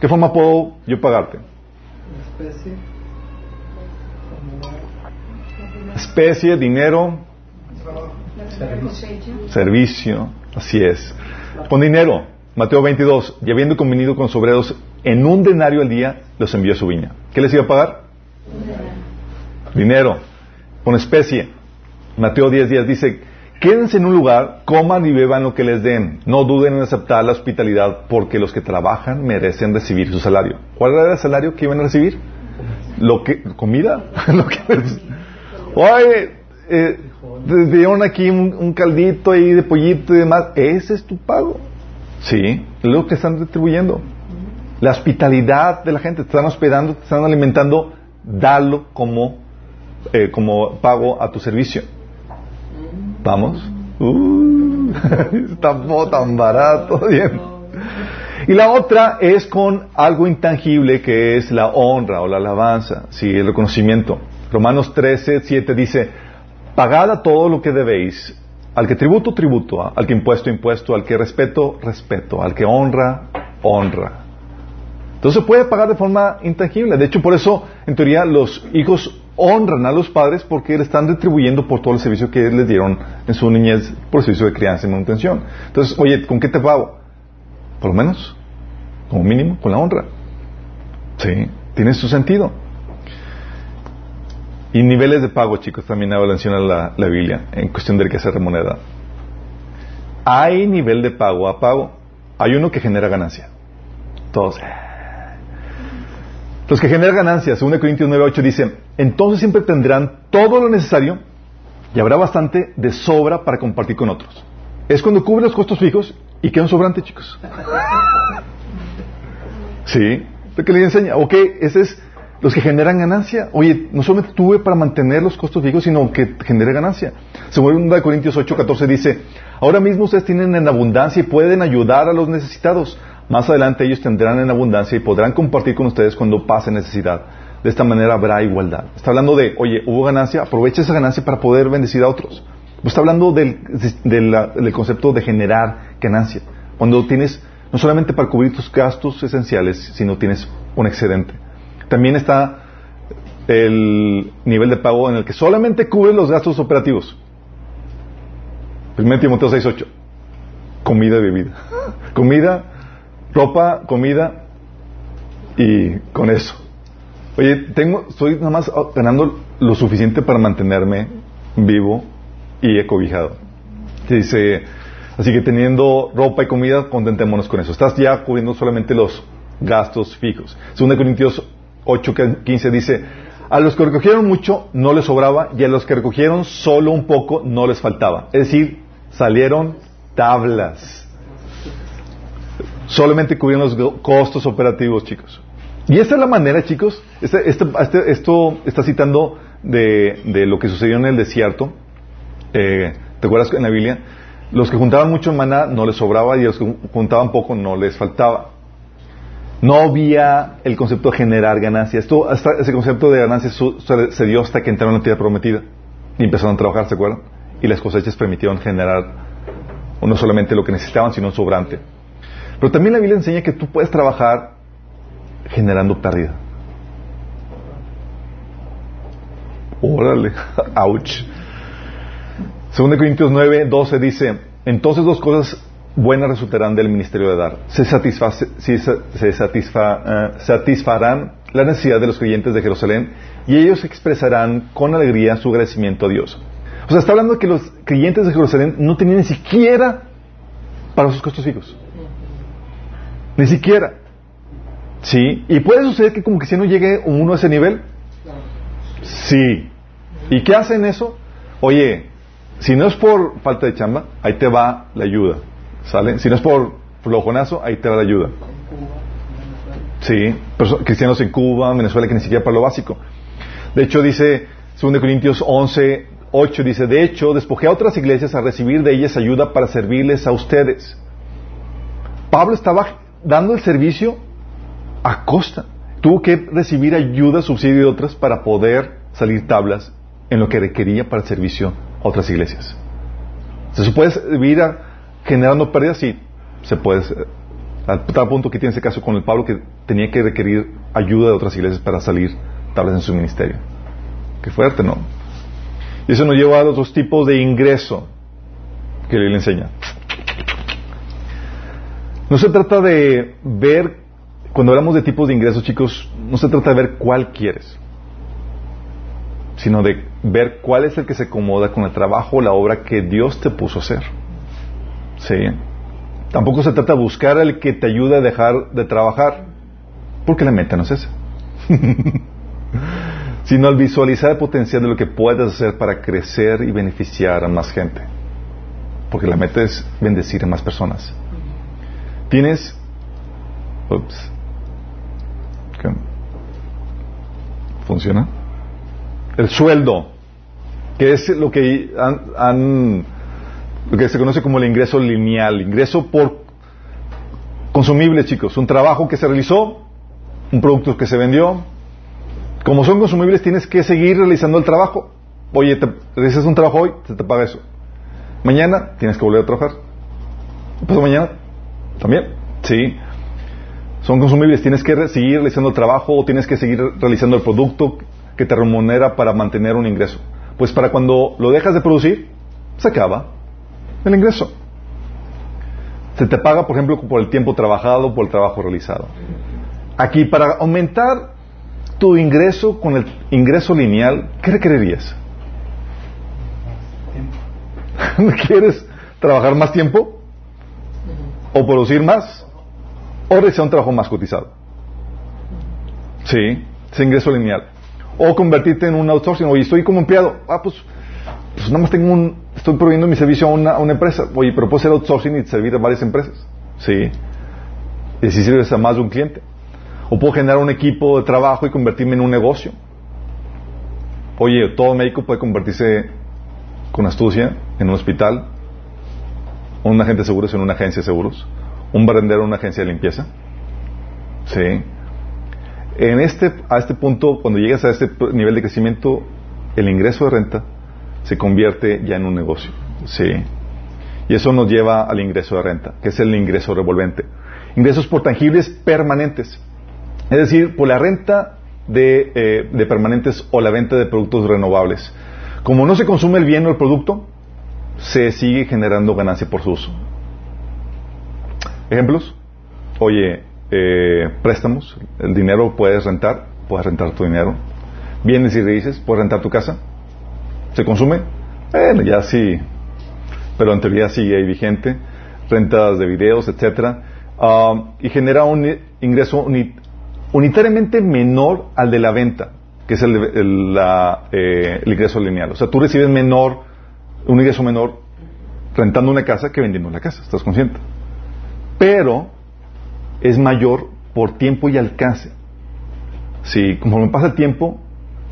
¿Qué forma puedo yo pagarte? Especie. Especie, dinero. Servicio. Así es. Con dinero. Mateo 22, y habiendo convenido con sus obreros en un denario al día, los envió a su viña. ¿Qué les iba a pagar? Dinero. Con especie. Mateo 10 días dice, quédense en un lugar, coman y beban lo que les den. No duden en aceptar la hospitalidad, porque los que trabajan merecen recibir su salario. ¿Cuál era el salario que iban a recibir? Lo que, comida. lo que, oye, eh, dieron aquí un, caldito ahí de pollito y demás. Ese es tu pago. Sí, es lo que están retribuyendo. La hospitalidad de la gente, te están hospedando, te están alimentando, dalo como, eh, como pago a tu servicio. ¿Vamos? Uh, está tan barato. Y la otra es con algo intangible que es la honra o la alabanza, sí, el reconocimiento. Romanos 13, 7 dice, pagad a todo lo que debéis al que tributo, tributo. Al que impuesto, impuesto. Al que respeto, respeto. Al que honra, honra. Entonces se puede pagar de forma intangible. De hecho, por eso, en teoría, los hijos honran a los padres porque le están retribuyendo por todo el servicio que les dieron en su niñez por servicio de crianza y manutención. Entonces, oye, ¿con qué te pago? Por lo menos, como mínimo, con la honra. Sí, tiene su sentido. Y niveles de pago, chicos, también menciona la, la Biblia en cuestión de riqueza remunerada. Hay nivel de pago a pago. Hay uno que genera ganancia. Todos. Los que generan ganancia, según Corintios 9.8 dice, entonces siempre tendrán todo lo necesario y habrá bastante de sobra para compartir con otros. Es cuando cubre los costos fijos y queda un sobrante, chicos. ¿Sí? Que le enseña. Ok, ese es los que generan ganancia. Oye, no solamente tuve para mantener los costos fijos, sino que genere ganancia. Según 1 Corintios 8, 14 dice, ahora mismo ustedes tienen en abundancia y pueden ayudar a los necesitados. Más adelante ellos tendrán en abundancia y podrán compartir con ustedes cuando pase necesidad. De esta manera habrá igualdad. Está hablando de, oye, hubo ganancia, aprovecha esa ganancia para poder bendecir a otros. está hablando del, del concepto de generar ganancia. Cuando tienes, no solamente para cubrir tus gastos esenciales, sino tienes un excedente. También está el nivel de pago en el que solamente cubre los gastos operativos. 1 Timoteo 6.8. Comida y bebida. Comida, ropa, comida y con eso. Oye, tengo, estoy nada más ganando lo suficiente para mantenerme vivo y ecobijado. Dice, así que teniendo ropa y comida, contentémonos con eso. Estás ya cubriendo solamente los gastos fijos. 2 Corintios 8.15 dice, a los que recogieron mucho no les sobraba y a los que recogieron solo un poco no les faltaba. Es decir, salieron tablas. Solamente cubrieron los costos operativos, chicos. Y esa es la manera, chicos. Este, este, este, esto está citando de, lo que sucedió en el desierto. Eh, ¿Te acuerdas en la Biblia? Los que juntaban mucho en maná no les sobraba y los que juntaban poco no les faltaba. No había el concepto de generar ganancias. Esto, hasta ese concepto de ganancias se dio hasta que entraron en la tierra prometida. y empezaron a trabajar, ¿se acuerdan? Y las cosechas permitieron generar no solamente lo que necesitaban, sino un sobrante. Pero también la Biblia enseña que tú puedes trabajar generando pérdida. Órale, ouch. 2 Corintios 9, 12 dice, entonces dos cosas buenas resultarán del ministerio de dar. Se, se eh, satisfarán la necesidad de los creyentes de Jerusalén y ellos expresarán con alegría su agradecimiento a Dios. O sea, está hablando de que los creyentes de Jerusalén no tenían ni siquiera para sus costos hijos. Ni siquiera. ¿Sí? ¿Y puede suceder que como que si no llegue uno a ese nivel? Sí. ¿Y qué hacen eso? Oye, si no es por falta de chamba, ahí te va la ayuda. Si no es por flojonazo, ahí te va la ayuda. Sí, cristianos en Cuba, en Venezuela, que ni siquiera para lo básico. De hecho, dice 2 Corintios 11, 8, dice, de hecho, despojé a otras iglesias a recibir de ellas ayuda para servirles a ustedes. Pablo estaba dando el servicio a costa. Tuvo que recibir ayuda, subsidio de otras para poder salir tablas en lo que requería para el servicio a otras iglesias. ¿Se puede servir generando pérdidas? Sí, se puede. A tal punto que tiene ese caso con el Pablo que tenía que requerir ayuda de otras iglesias para salir tablas en su ministerio. Qué fuerte, ¿no? Y eso nos lleva a otros tipos de ingreso que le enseña. No se trata de ver, cuando hablamos de tipos de ingresos, chicos, no se trata de ver cuál quieres sino de ver cuál es el que se acomoda con el trabajo o la obra que Dios te puso a hacer. ¿Sí? Tampoco se trata de buscar el que te ayude a dejar de trabajar, porque la meta no es esa. sino al visualizar el potencial de lo que puedes hacer para crecer y beneficiar a más gente. Porque la meta es bendecir a más personas. Tienes... Ups. ¿Funciona? el sueldo, que es lo que han, lo que se conoce como el ingreso lineal, ingreso por consumibles, chicos, un trabajo que se realizó, un producto que se vendió. Como son consumibles, tienes que seguir realizando el trabajo. Oye, te realizas un trabajo hoy, se te paga eso. Mañana tienes que volver a trabajar. Pues mañana también, sí. Son consumibles, tienes que seguir realizando el trabajo o tienes que seguir realizando el producto que te remunera para mantener un ingreso. Pues para cuando lo dejas de producir, se acaba el ingreso. Se te paga, por ejemplo, por el tiempo trabajado, por el trabajo realizado. Aquí, para aumentar tu ingreso con el ingreso lineal, ¿qué requerirías? ¿Quieres trabajar más tiempo? ¿O producir más? ¿O realizar un trabajo más cotizado? Sí, ese ingreso lineal. O convertirte en un outsourcing. Oye, estoy como empleado. Ah, pues, pues nada más tengo un, estoy proveyendo mi servicio a una, empresa. Oye, pero puedo ser outsourcing y servir a varias empresas. Sí. Y si sirves a más de un cliente. O puedo generar un equipo de trabajo y convertirme en un negocio. Oye, todo médico puede convertirse con astucia en un hospital. Un agente de seguros en una agencia de seguros. Un barrendero en una agencia de limpieza. Sí en este, a este punto, cuando llegas a este nivel de crecimiento, el ingreso de renta se convierte ya en un negocio. ¿sí? Y eso nos lleva al ingreso de renta, que es el ingreso revolvente. Ingresos por tangibles permanentes. Es decir, por la renta de, eh, de permanentes o la venta de productos renovables. Como no se consume el bien o el producto, se sigue generando ganancia por su uso. ¿Ejemplos? Oye, eh, préstamos, el dinero puedes rentar, puedes rentar tu dinero. Bienes y raíces, puedes rentar tu casa. ¿Se consume? Bueno, ya sí, pero en teoría sigue ahí vigente. Rentas de videos, etcétera. Um, y genera un ingreso unitariamente menor al de la venta, que es el, la, eh, el ingreso lineal. O sea, tú recibes menor, un ingreso menor rentando una casa que vendiendo una casa, ¿estás consciente? Pero es mayor por tiempo y alcance. Si conforme pasa el tiempo,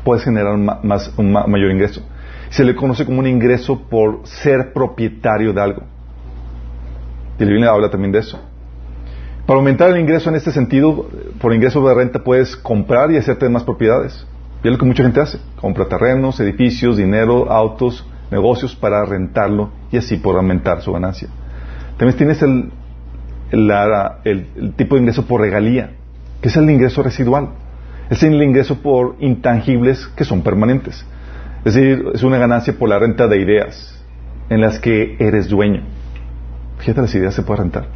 puedes generar más, un mayor ingreso. Se le conoce como un ingreso por ser propietario de algo. Y la Biblia habla también de eso. Para aumentar el ingreso en este sentido, por ingreso de renta puedes comprar y hacerte más propiedades. Y es lo que mucha gente hace. Compra terrenos, edificios, dinero, autos, negocios para rentarlo y así por aumentar su ganancia. También tienes el, el, tipo de ingreso por regalía, que es el ingreso residual. Es el ingreso por intangibles que son permanentes. Es decir, es una ganancia por la renta de ideas en las que eres dueño. Fíjate, las ideas se pueden rentar.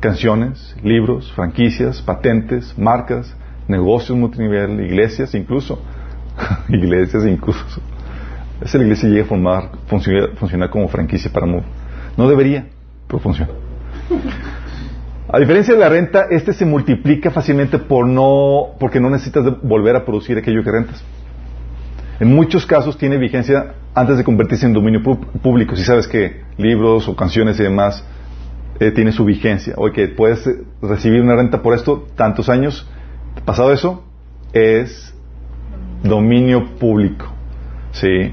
Canciones, libros, franquicias, patentes, marcas, negocios multinivel, iglesias incluso. iglesias incluso. Esa iglesia llega a formar, funcionar, como franquicia para Move. No debería, pero funciona. A diferencia de la renta, este se multiplica fácilmente por no, porque no necesitas volver a producir aquello que rentas. En muchos casos tiene vigencia antes de convertirse en dominio público. Si sabes que libros o canciones y demás eh, tienen su vigencia, o que puedes recibir una renta por esto tantos años, pasado eso, es dominio público. ¿Sí?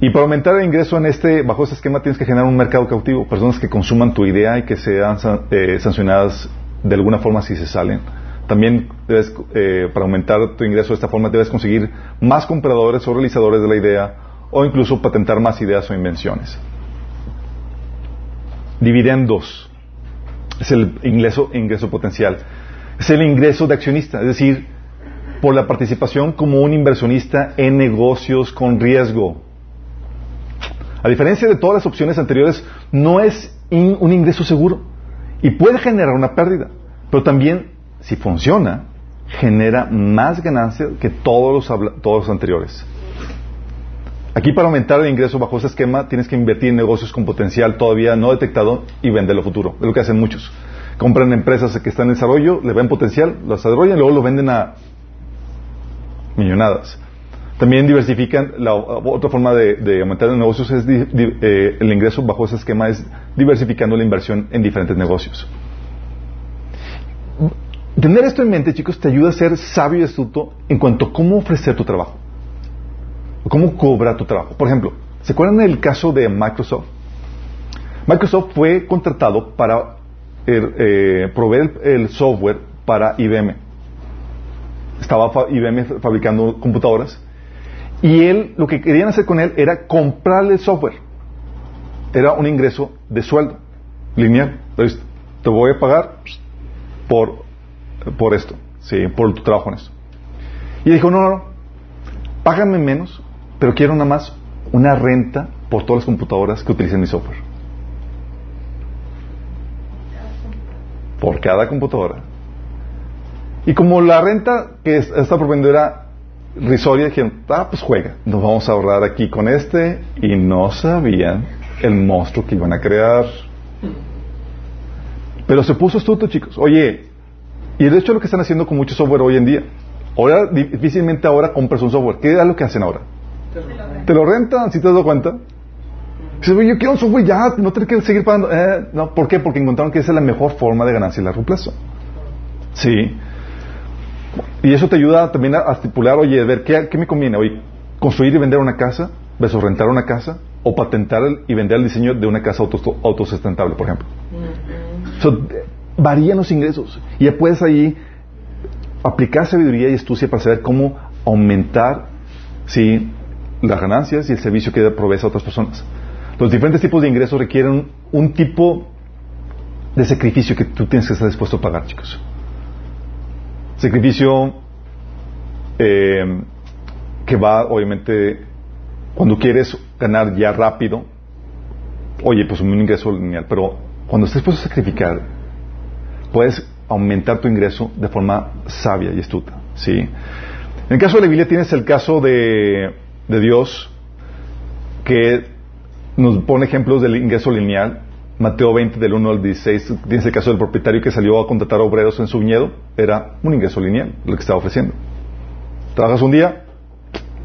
Y para aumentar el ingreso en este, bajo este esquema tienes que generar un mercado cautivo, personas que consuman tu idea y que sean eh, sancionadas de alguna forma si se salen. También debes, eh, para aumentar tu ingreso de esta forma debes conseguir más compradores o realizadores de la idea o incluso patentar más ideas o invenciones. Dividendos es el ingreso, ingreso potencial. Es el ingreso de accionista, es decir, por la participación como un inversionista en negocios con riesgo. A diferencia de todas las opciones anteriores, no es un ingreso seguro y puede generar una pérdida, pero también, si funciona, genera más ganancia que todos los, todos los anteriores. Aquí para aumentar el ingreso bajo ese esquema tienes que invertir en negocios con potencial todavía no detectado y venderlo futuro. Es lo que hacen muchos. Compran empresas que están en desarrollo, le ven potencial, las desarrollan y luego lo venden a millonadas. También diversifican, la otra forma de, aumentar los negocios es eh, el ingreso bajo ese esquema es diversificando la inversión en diferentes negocios. Tener esto en mente, chicos, te ayuda a ser sabio y astuto en cuanto a cómo ofrecer tu trabajo. O cómo cobrar tu trabajo. Por ejemplo, ¿se acuerdan del caso de Microsoft? Microsoft fue contratado para eh, proveer el software para IBM. Estaba IBM fabricando computadoras y él, lo que querían hacer con él era comprarle el software. Era un ingreso de sueldo lineal. Entonces, te voy a pagar por, por esto, ¿sí? por tu trabajo en esto. Y dijo, no, no, no, págame menos, pero quiero nada más una renta por todas las computadoras que utilicen mi software. Por cada computadora. Y como la renta que está proponiendo era risoria dijeron, ah, pues juega, nos vamos a ahorrar aquí con este y no sabían el monstruo que iban a crear. Pero se puso astuto, chicos. Oye, y de hecho lo que están haciendo con mucho software hoy en día. Ahora, difícilmente ahora compras un software. ¿Qué es lo que hacen ahora? Te lo rentan, si te das cuenta. Dices, yo quiero un software ya, no tengo que seguir pagando. Eh, no, ¿por qué? Porque encontraron que esa es la mejor forma de ganancia a largo plazo. Sí. Y eso te ayuda también a, estipular, oye, a ver, ¿qué, me conviene? Oye, construir y vender una casa, versus rentar una casa, o patentar y vender el diseño de una casa autosustentable, por ejemplo. Varían los ingresos. Y ya puedes ahí aplicar sabiduría y astucia para saber cómo aumentar ¿sí? las ganancias y el servicio que provees a otras personas. Los diferentes tipos de ingresos requieren un tipo de sacrificio que tú tienes que estar dispuesto a pagar, chicos. Sacrificio eh, que va, obviamente, cuando quieres ganar ya rápido, oye, pues un ingreso lineal, pero cuando estés dispuesto a sacrificar, puedes aumentar tu ingreso de forma sabia y astuta. ¿sí? En el caso de la Biblia tienes el caso de, de Dios que nos pone ejemplos del ingreso lineal Mateo 20 del 1 al 16, tienes el caso del propietario que salió a contratar obreros en su viñedo, era un ingreso lineal lo que estaba ofreciendo. Trabajas un día,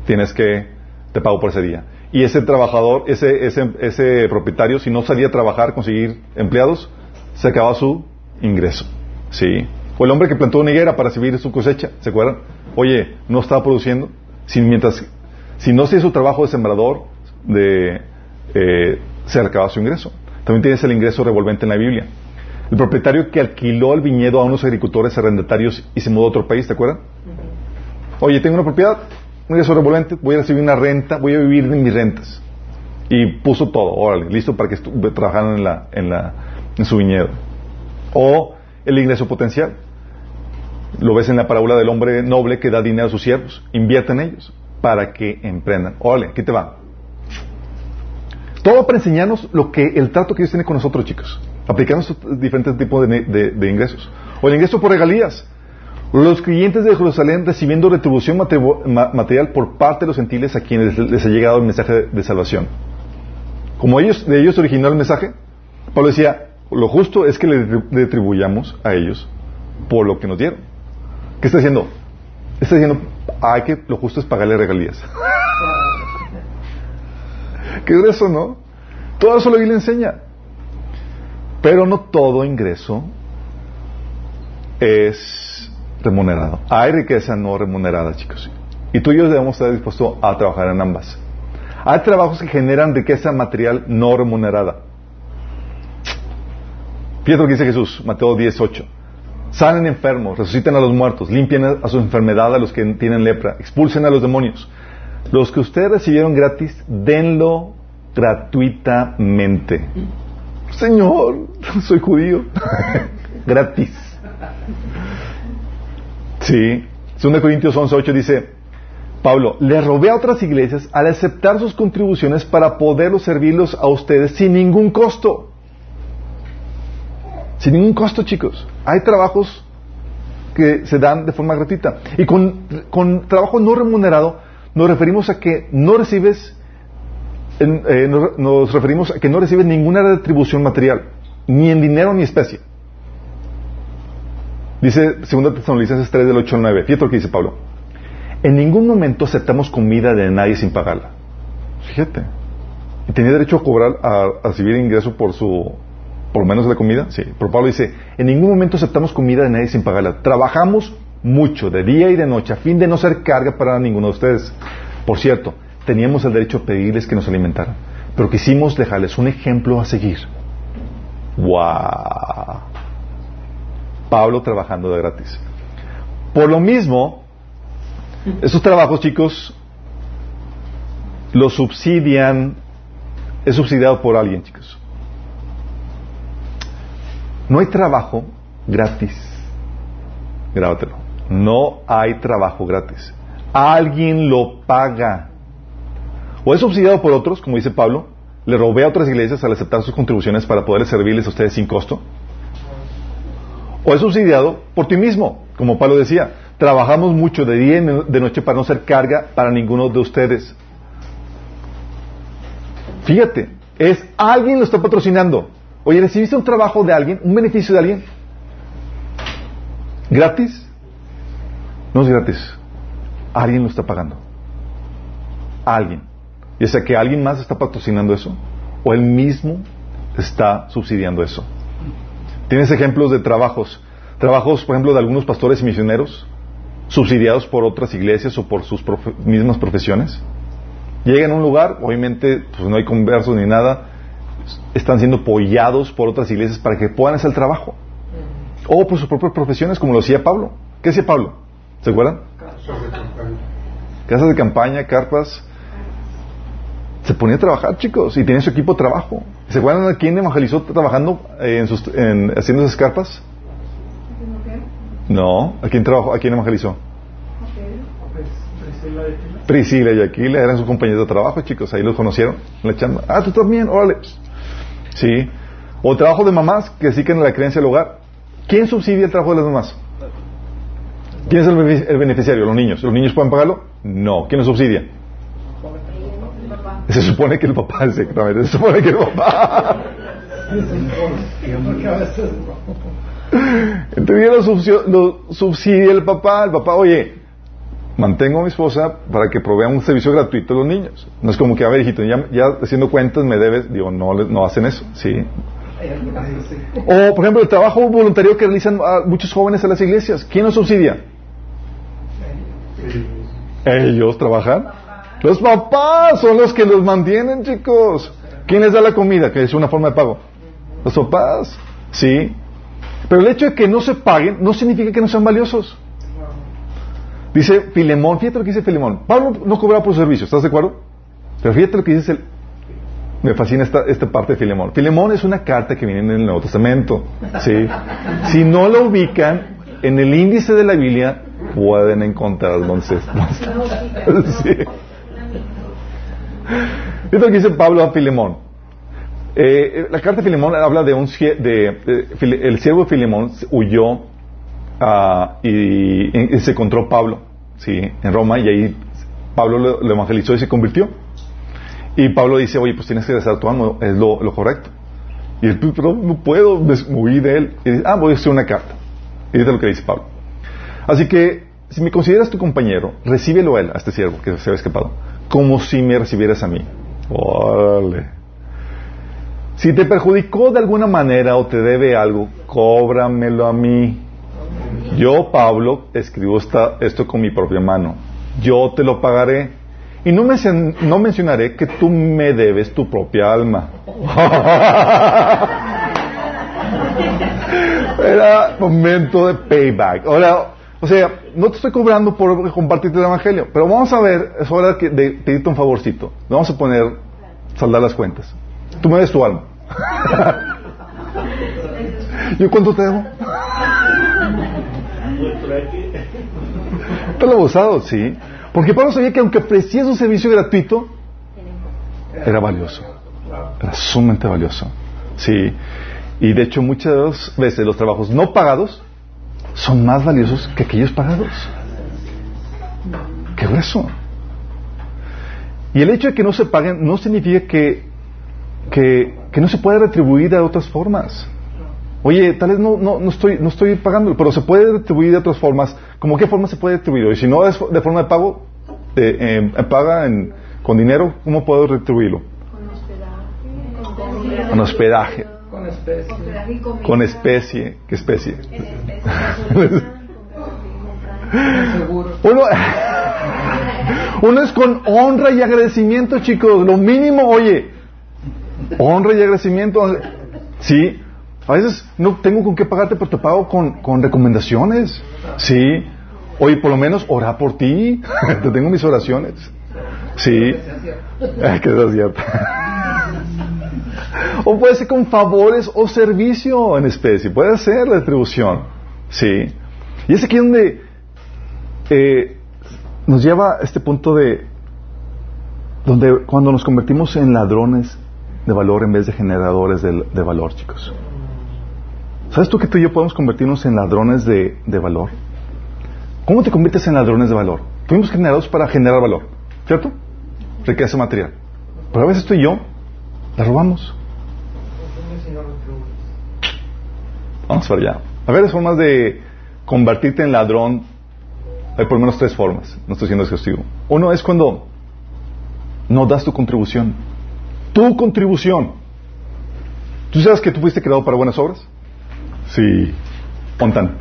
tienes que, te pago por ese día. Y ese trabajador, ese, ese, ese propietario, si no salía a trabajar, conseguir empleados, se acababa su ingreso. ¿Sí? O el hombre que plantó una higuera para recibir su cosecha, ¿se acuerdan? Oye, no estaba produciendo. Si, mientras, si no hacía su trabajo de sembrador, de, eh, se acababa su ingreso. También tienes el ingreso revolvente en la Biblia. El propietario que alquiló el viñedo a unos agricultores arrendatarios y se mudó a otro país, ¿te acuerdas? Oye, tengo una propiedad, un ingreso revolvente, voy a recibir una renta, voy a vivir de mis rentas. Y puso todo, órale, listo para que trabajaran en, la, en, la, en su viñedo. O el ingreso potencial. Lo ves en la parábola del hombre noble que da dinero a sus siervos. Invierte en ellos para que emprendan. Órale, aquí te va. Todo para enseñarnos lo que el trato que Dios tiene con nosotros, chicos. Aplicando diferentes tipos de, ingresos. O el ingreso por regalías. Los creyentes de Jerusalén recibiendo retribución material por parte de los gentiles a quienes les ha llegado el mensaje de, salvación. Como ellos, de ellos originó el mensaje, Pablo decía, lo justo es que le retribuyamos a ellos por lo que nos dieron. ¿Qué está diciendo? Está diciendo, que, lo justo es pagarle regalías. ¿Qué es eso, no? Todo eso la Biblia enseña. Pero no todo ingreso es remunerado. Hay riqueza no remunerada, chicos. Y tú y yo debemos estar dispuestos a trabajar en ambas. Hay trabajos que generan riqueza material no remunerada. Fíjate lo que dice Jesús, Mateo 18. Salen enfermos, resucitan a los muertos, limpian a su enfermedad a los que tienen lepra, expulsen a los demonios. Los que ustedes recibieron gratis, denlo gratuitamente. Señor, soy judío. gratis. Sí. 2 Corintios 11.8 dice, Pablo, le robé a otras iglesias al aceptar sus contribuciones para poderlos servirlos a ustedes sin ningún costo. Sin ningún costo, chicos. Hay trabajos que se dan de forma gratuita. Y con, con trabajo no remunerado nos referimos a que no recibes, eh, nos, referimos a que no recibes ninguna retribución material, ni en dinero ni especie. Dice 2 Tesalonicenses 3 del 8 al 9. Fíjate lo que dice Pablo. En ningún momento aceptamos comida de nadie sin pagarla. Fíjate. Y tenía derecho a cobrar, a, a recibir ingreso por su por lo menos la comida, sí. Pero Pablo dice, en ningún momento aceptamos comida de nadie sin pagarla. Trabajamos mucho, de día y de noche, a fin de no ser carga para ninguno de ustedes. Por cierto, teníamos el derecho a pedirles que nos alimentaran, pero quisimos dejarles un ejemplo a seguir. ¡Wow! Pablo trabajando de gratis. Por lo mismo, esos trabajos, chicos, los subsidian, es subsidiado por alguien, chicos. No hay trabajo gratis. Grábatelo. No hay trabajo gratis. Alguien lo paga. O es subsidiado por otros, como dice Pablo. Le robé a otras iglesias al aceptar sus contribuciones para poder servirles a ustedes sin costo. O es subsidiado por ti mismo, como Pablo decía. Trabajamos mucho de día y de noche para no ser carga para ninguno de ustedes. Fíjate, es alguien lo está patrocinando. Oye, ¿recibiste un trabajo de alguien, un beneficio de alguien? ¿Gratis? No es gratis. Alguien lo está pagando. Alguien. Ya sea que alguien más está patrocinando eso, o él mismo está subsidiando eso. Tienes ejemplos de trabajos. Trabajos, por ejemplo, de algunos pastores y misioneros, subsidiados por otras iglesias o por sus mismas profesiones. Llegan a un lugar, obviamente, pues no hay conversos ni nada, están siendo apoyados por otras iglesias para que puedan hacer el trabajo. O por sus propias profesiones, como lo decía Pablo. ¿Qué decía Pablo? ¿Se acuerdan? Casas de campaña, carpas. Se ponía a trabajar, chicos, y tenía su equipo de trabajo. ¿Se acuerdan a quién evangelizó trabajando eh, en sus, haciendo esas carpas? No, ¿a quién, trabajó, ¿a quién evangelizó? Priscila y Aquila eran sus compañeros de trabajo, chicos, ahí los conocieron, la chamba. Ah, tú también, órale. Sí. O trabajo de mamás que en la creencia del hogar. ¿Quién subsidia el trabajo de las mamás? ¿Quién es el, beneficiario? Los niños. ¿Los niños pueden pagarlo? No. ¿Quién lo subsidia? Se supone que el papá, exactamente. Se supone que el papá. Entonces lo subsidia el papá. El papá, oye, mantengo a mi esposa para que provea un servicio gratuito a los niños. No es como que, a ver, hijito, ya, haciendo cuentas me debes. Digo, no, no hacen eso, ¿sí? O, por ejemplo, el trabajo voluntario que realizan muchos jóvenes en las iglesias. ¿Quién los subsidia? Ellos trabajan. Los papás son los que los mantienen, chicos. ¿Quién les da la comida? Que es una forma de pago. Los papás. Sí. Pero el hecho de que no se paguen no significa que no sean valiosos. Dice Filemón, fíjate lo que dice Filemón. Pablo no cobraba por servicio, ¿estás de acuerdo? Pero fíjate lo que dice el, me fascina esta, parte de Filemón. Filemón es una carta que viene en el Nuevo Testamento. ¿sí? Si no la ubican, en el índice de la Biblia pueden encontrar sí. Fíjate lo que dice Pablo a Filemón. Eh, la carta de Filemón habla de un de, el siervo de Filemón huyó ah, y, se encontró Pablo, sí, en Roma y ahí Pablo lo, evangelizó y se convirtió. Y Pablo dice, oye, pues tienes que regresar tu alma, es lo, correcto. Y él, pero no puedo, me huí de él. Y dice, ah, voy a hacer una carta. Y dice lo que dice Pablo. Así que, si me consideras tu compañero, recíbelo a él, a este siervo que se había escapado, como si me recibieras a mí. Órale. Si te perjudicó de alguna manera o te debe algo, cóbramelo a mí. Yo, Pablo, escribo esto con mi propia mano. Yo te lo pagaré. Y no, no mencionaré que tú me debes tu propia alma. Era momento de payback. Ahora, o sea, no te estoy cobrando por compartirte el evangelio, pero vamos a ver, es hora de pedirte un favorcito. Vamos a poner, saldar las cuentas. Tú me des tu alma. ¿Yo cuánto te debo? Está abusado, sí. Porque Pablo sabía que aunque ofrecía su servicio gratuito, era valioso. Era sumamente valioso. Sí. Y de hecho muchas veces los trabajos no pagados son más valiosos que aquellos pagados. Qué grueso. Y el hecho de que no se paguen no significa que que, no se puede retribuir de otras formas. Oye, tal vez no, no, no, estoy, no estoy pagando, pero se puede retribuir de otras formas. ¿Cómo qué forma se puede retribuir? Y si no es de forma de pago, eh, paga en, con dinero, ¿cómo puedo retribuirlo? Con hospedaje. Con especie. Con especie. ¿Qué especie? Uno, uno es con honra y agradecimiento, chicos. Lo mínimo, oye, honra y agradecimiento. Sí, a veces no tengo con qué pagarte, pero te pago con, recomendaciones. Sí, oye, por lo menos ora por ti. te tengo mis oraciones. Sí, que sea cierto. o puede ser con favores o servicio en especie. Puede ser retribución. Sí. Y es aquí donde eh, nos lleva a este punto de donde cuando nos convertimos en ladrones de valor en vez de generadores de, valor, chicos. ¿Sabes tú que tú y yo podemos convertirnos en ladrones de, valor? ¿Cómo te conviertes en ladrones de valor? Fuimos generados para generar valor, ¿cierto? Riqueza material. Pero a veces tú y yo la robamos. Vamos para allá. A ver, formas de convertirte en ladrón. Hay por lo menos tres formas. No estoy siendo exhaustivo. Uno es cuando no das tu contribución tu contribución. ¿Tú sabes que tú fuiste creado para buenas obras? Sí. Pontan.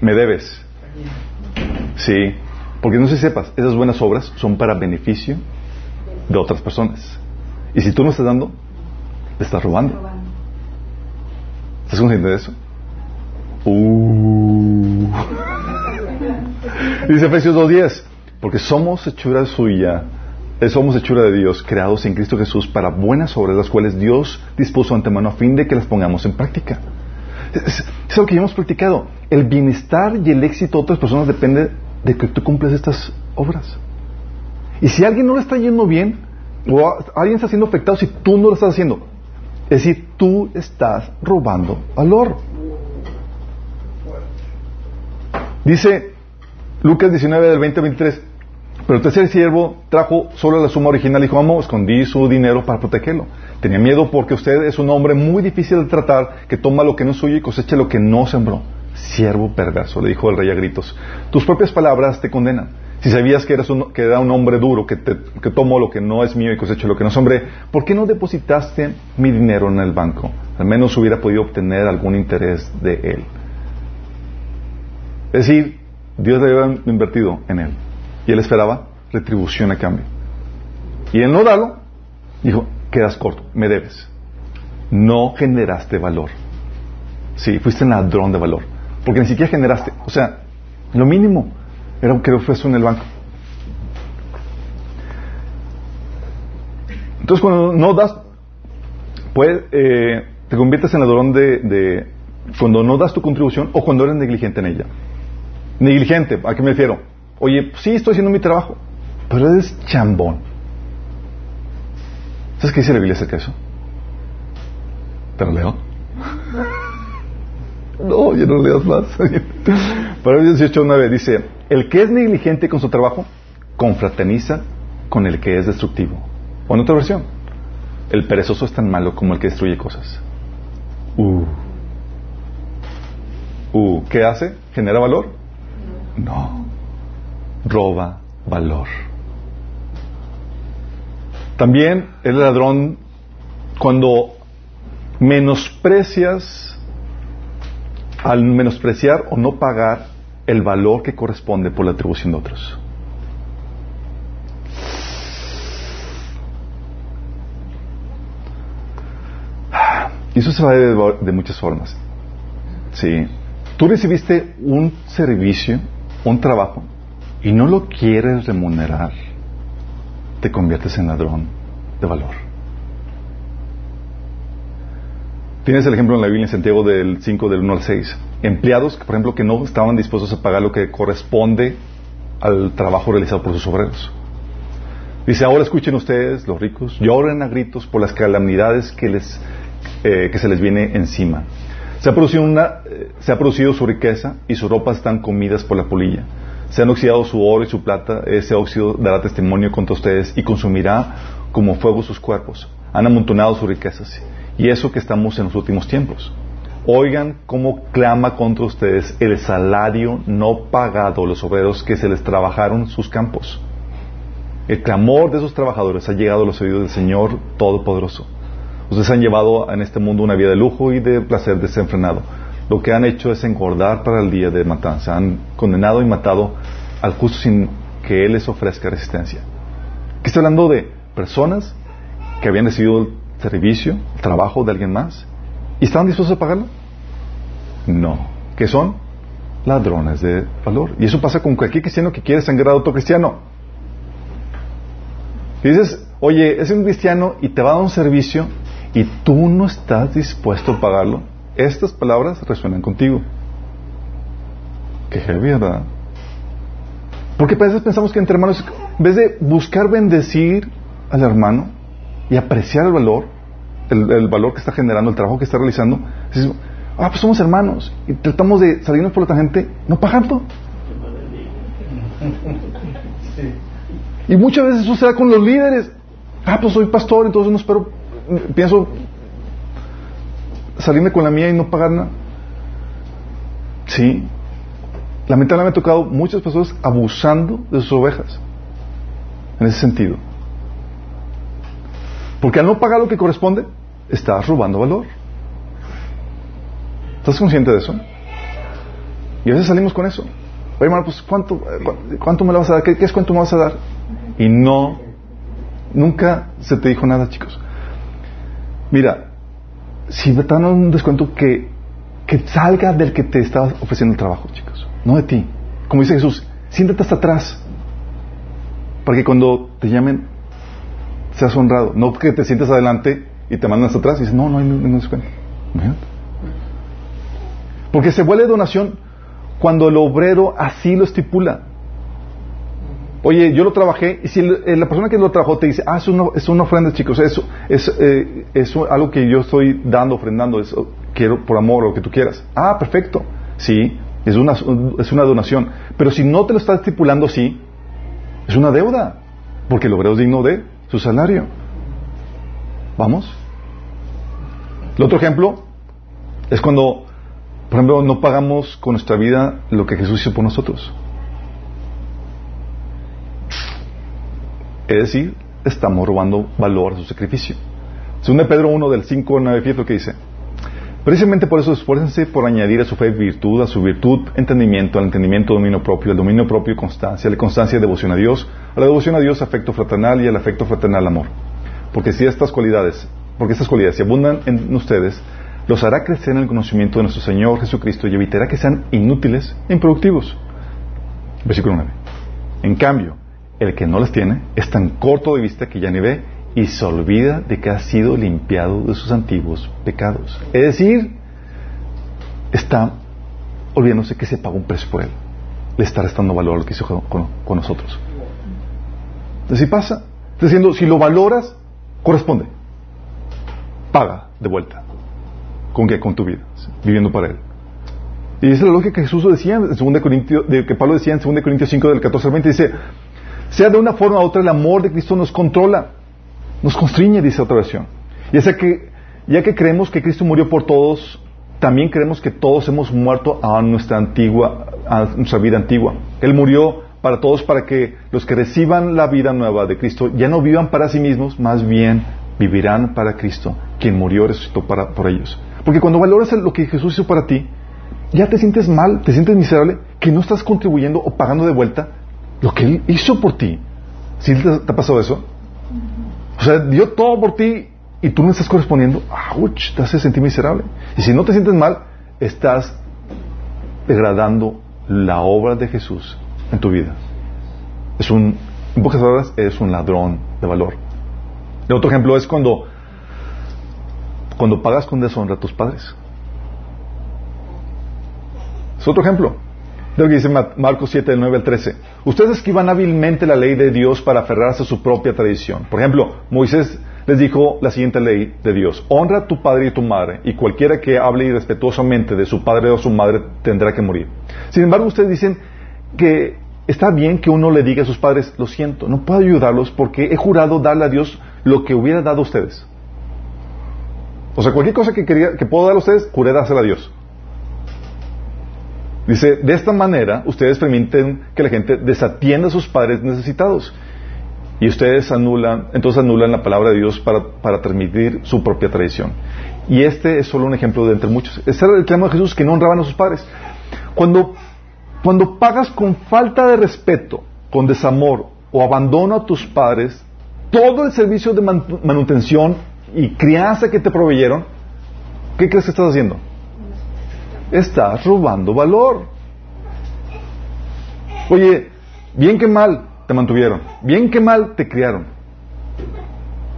Me debes. Sí. Porque no si sepas, esas buenas obras son para beneficio de otras personas. Y si tú no estás dando, te estás robando. ¿Estás consciente de eso? Uh. Dice Efesios 2.10, porque somos hechura suya somos hechura de Dios, creados en Cristo Jesús para buenas obras, las cuales Dios dispuso antemano a fin de que las pongamos en práctica. Es, es lo que ya hemos practicado. El bienestar y el éxito de otras personas depende de que tú cumplas estas obras. Y si alguien no lo está yendo bien, o alguien está siendo afectado si tú no lo estás haciendo, es decir, tú estás robando valor. Dice Lucas 19 del 20 23, pero el tercer siervo trajo solo la suma original y dijo, vamos, escondí su dinero para protegerlo. Tenía miedo porque usted es un hombre muy difícil de tratar, que toma lo que no es suyo y cosecha lo que no sembró. Siervo perverso, le dijo el rey a gritos. Tus propias palabras te condenan. Si sabías que, eras un, que era un hombre duro, que, que tomo lo que no es mío y cosecho lo que no sembré, ¿por qué no depositaste mi dinero en el banco? Al menos hubiera podido obtener algún interés de él. Es decir, Dios le había invertido en él. Y él esperaba retribución a cambio. Y él no darlo, dijo, quedas corto, me debes. No generaste valor. Sí, fuiste un ladrón de valor. Porque ni siquiera generaste. O sea, lo mínimo era que ofreció en el banco. Entonces, cuando no das, pues, eh, te conviertes en ladrón de, de, cuando no das tu contribución o cuando eres negligente en ella. Negligente, ¿a qué me refiero? Oye, sí, estoy haciendo mi trabajo, pero eres chambón. ¿Sabes qué dice la Biblia acerca de eso? ¿Te lo leo? No, ya no leas más. Proverbios 18, 9 dice, el que es negligente con su trabajo, confraterniza con el que es destructivo. O en otra versión, el perezoso es tan malo como el que destruye cosas. Uh. Uh. ¿Qué hace? ¿Genera valor? No. Roba valor. También el ladrón, cuando menosprecias, al menospreciar o no pagar el valor que corresponde por la atribución de otros. Y eso se va de, de muchas formas. Sí. Tú recibiste un servicio, un trabajo, y no lo quieres remunerar, te conviertes en ladrón de valor. Tienes el ejemplo en la Biblia en Santiago del 5, del 1 al 6. Empleados, por ejemplo, que no estaban dispuestos a pagar lo que corresponde al trabajo realizado por sus obreros. Dice, ahora escuchen ustedes, los ricos, lloren a gritos por las calamidades que les eh, que se les viene encima. Se ha, producido una, eh, se ha producido su riqueza y sus ropas están comidas por la polilla. Se han oxidado su oro y su plata, ese óxido dará testimonio contra ustedes y consumirá como fuego sus cuerpos. Han amontonado sus riquezas. Y eso que estamos en los últimos tiempos. Oigan cómo clama contra ustedes el salario no pagado los obreros que se les trabajaron sus campos. El clamor de esos trabajadores ha llegado a los oídos del Señor Todopoderoso. Ustedes han llevado en este mundo una vida de lujo y de placer desenfrenado. Lo que han hecho es engordar para el día de matanza. Han condenado y matado al justo sin que Él les ofrezca resistencia. Aquí está hablando de personas que habían recibido el servicio, el trabajo de alguien más y estaban dispuestos a pagarlo. No. ¿Qué son? Ladrones de valor. Y eso pasa con cualquier cristiano que quiere sangrar a otro cristiano. Y dices, oye, es un cristiano y te va a dar un servicio y tú no estás dispuesto a pagarlo, estas palabras resuenan contigo. Qué heavy, ¿verdad? Porque a veces pensamos que entre hermanos, en vez de buscar bendecir al hermano y apreciar el valor, el, valor que está generando, el trabajo que está realizando, decimos, ah, pues somos hermanos y tratamos de salirnos por la gente no pagando. Y muchas veces eso se da con los líderes. Ah, pues soy pastor, entonces no espero pienso salirme con la mía y no pagar nada. Sí. Lamentablemente me ha tocado muchas personas abusando de sus ovejas. En ese sentido. Porque al no pagar lo que corresponde, estás robando valor. ¿Estás consciente de eso? Y a veces salimos con eso. Oye, hermano, pues ¿cuánto, cuánto me lo vas a dar? ¿Qué, ¿Qué, es cuánto me vas a dar? Y no, nunca se te dijo nada, chicos. Mira, si me dan un descuento que, que salga del que te está ofreciendo el trabajo, chicos, no de ti. Como dice Jesús, siéntate hasta atrás para que cuando te llamen seas honrado. No que te sientes adelante y te mandan hasta atrás y dices, no, no hay ningún descuento. Porque se vuelve donación cuando el obrero así lo estipula. Oye, yo lo trabajé, y si eh, la persona que lo trabajó te dice, ah, es una, es una ofrenda, chicos, eso es, eh, es algo que yo estoy dando, ofrendando, eso quiero por amor o lo que tú quieras. Ah, perfecto. Sí, es una, es una donación. Pero si no te lo está estipulando así, es una deuda, porque el obrero es digno de su salario. ¿Vamos? El otro ejemplo es cuando, por ejemplo, no pagamos con nuestra vida lo que Jesús hizo por nosotros. Es decir, estamos robando valor a su sacrificio. Según Pedro 1 del 5 al 9, fíjate lo que dice. Precisamente por eso esfuércense por añadir a su fe virtud, a su virtud entendimiento, al entendimiento dominio propio, al dominio propio constancia, a la constancia devoción a Dios, a la devoción a Dios afecto fraternal y al afecto fraternal amor. Porque si estas cualidades, porque estas cualidades si abundan en ustedes, los hará crecer en el conocimiento de nuestro Señor Jesucristo y evitará que sean inútiles e improductivos. Versículo 9. En cambio, el que no las tiene es tan corto de vista que ya ni ve y se olvida de que ha sido limpiado de sus antiguos pecados. Es decir, está olvidándose que se pagó un precio por él. Le está restando valor a lo que hizo con, nosotros. Entonces, si pasa, está diciendo, si lo valoras, corresponde. Paga de vuelta. ¿Con qué? Con tu vida, viviendo para Él. Y esa es la lógica que Jesús decía en 2 Corintios, que Pablo decía en 2 Corintios 5 del 14 al 20, dice, sea de una forma u otra el amor de Cristo nos controla, nos constriñe, dice otra versión. Y es que, ya que creemos que Cristo murió por todos, también creemos que todos hemos muerto a nuestra antigua, a nuestra vida antigua. Él murió para todos para que los que reciban la vida nueva de Cristo ya no vivan para sí mismos, más bien vivirán para Cristo, quien murió y resucitó para, por ellos. Porque cuando valoras lo que Jesús hizo para ti, ya te sientes mal, te sientes miserable, que no estás contribuyendo o pagando de vuelta lo que Él hizo por ti. ¿Sí te, ha pasado eso? O sea, dio todo por ti y tú no estás correspondiendo. ¡Auch! Te hace sentir miserable. Y si no te sientes mal, estás degradando la obra de Jesús en tu vida. Es un, en pocas palabras, es un ladrón de valor. El otro ejemplo es cuando cuando pagas con deshonra a tus padres. Es otro ejemplo. Lo que dice Marcos 7, del 9 al 13. Ustedes esquivan hábilmente la ley de Dios para aferrarse a su propia tradición. Por ejemplo, Moisés les dijo la siguiente ley de Dios. Honra a tu padre y tu madre, y cualquiera que hable irrespetuosamente de su padre o su madre tendrá que morir. Sin embargo, ustedes dicen que está bien que uno le diga a sus padres, lo siento, no puedo ayudarlos porque he jurado darle a Dios lo que hubiera dado a ustedes. O sea, cualquier cosa que, quería, que puedo dar a ustedes, juré dársela a Dios. Dice, de esta manera ustedes permiten que la gente desatienda a sus padres necesitados. Y ustedes anulan, entonces anulan la palabra de Dios para, para transmitir su propia tradición. Y este es solo un ejemplo de entre muchos. Este era el reclamo de Jesús que no honraban a sus padres. Cuando, cuando pagas con falta de respeto, con desamor o abandono a tus padres, todo el servicio de manutención y crianza que te proveyeron, ¿qué crees que estás haciendo? Estás robando valor. Oye, bien que mal te mantuvieron, bien que mal te criaron,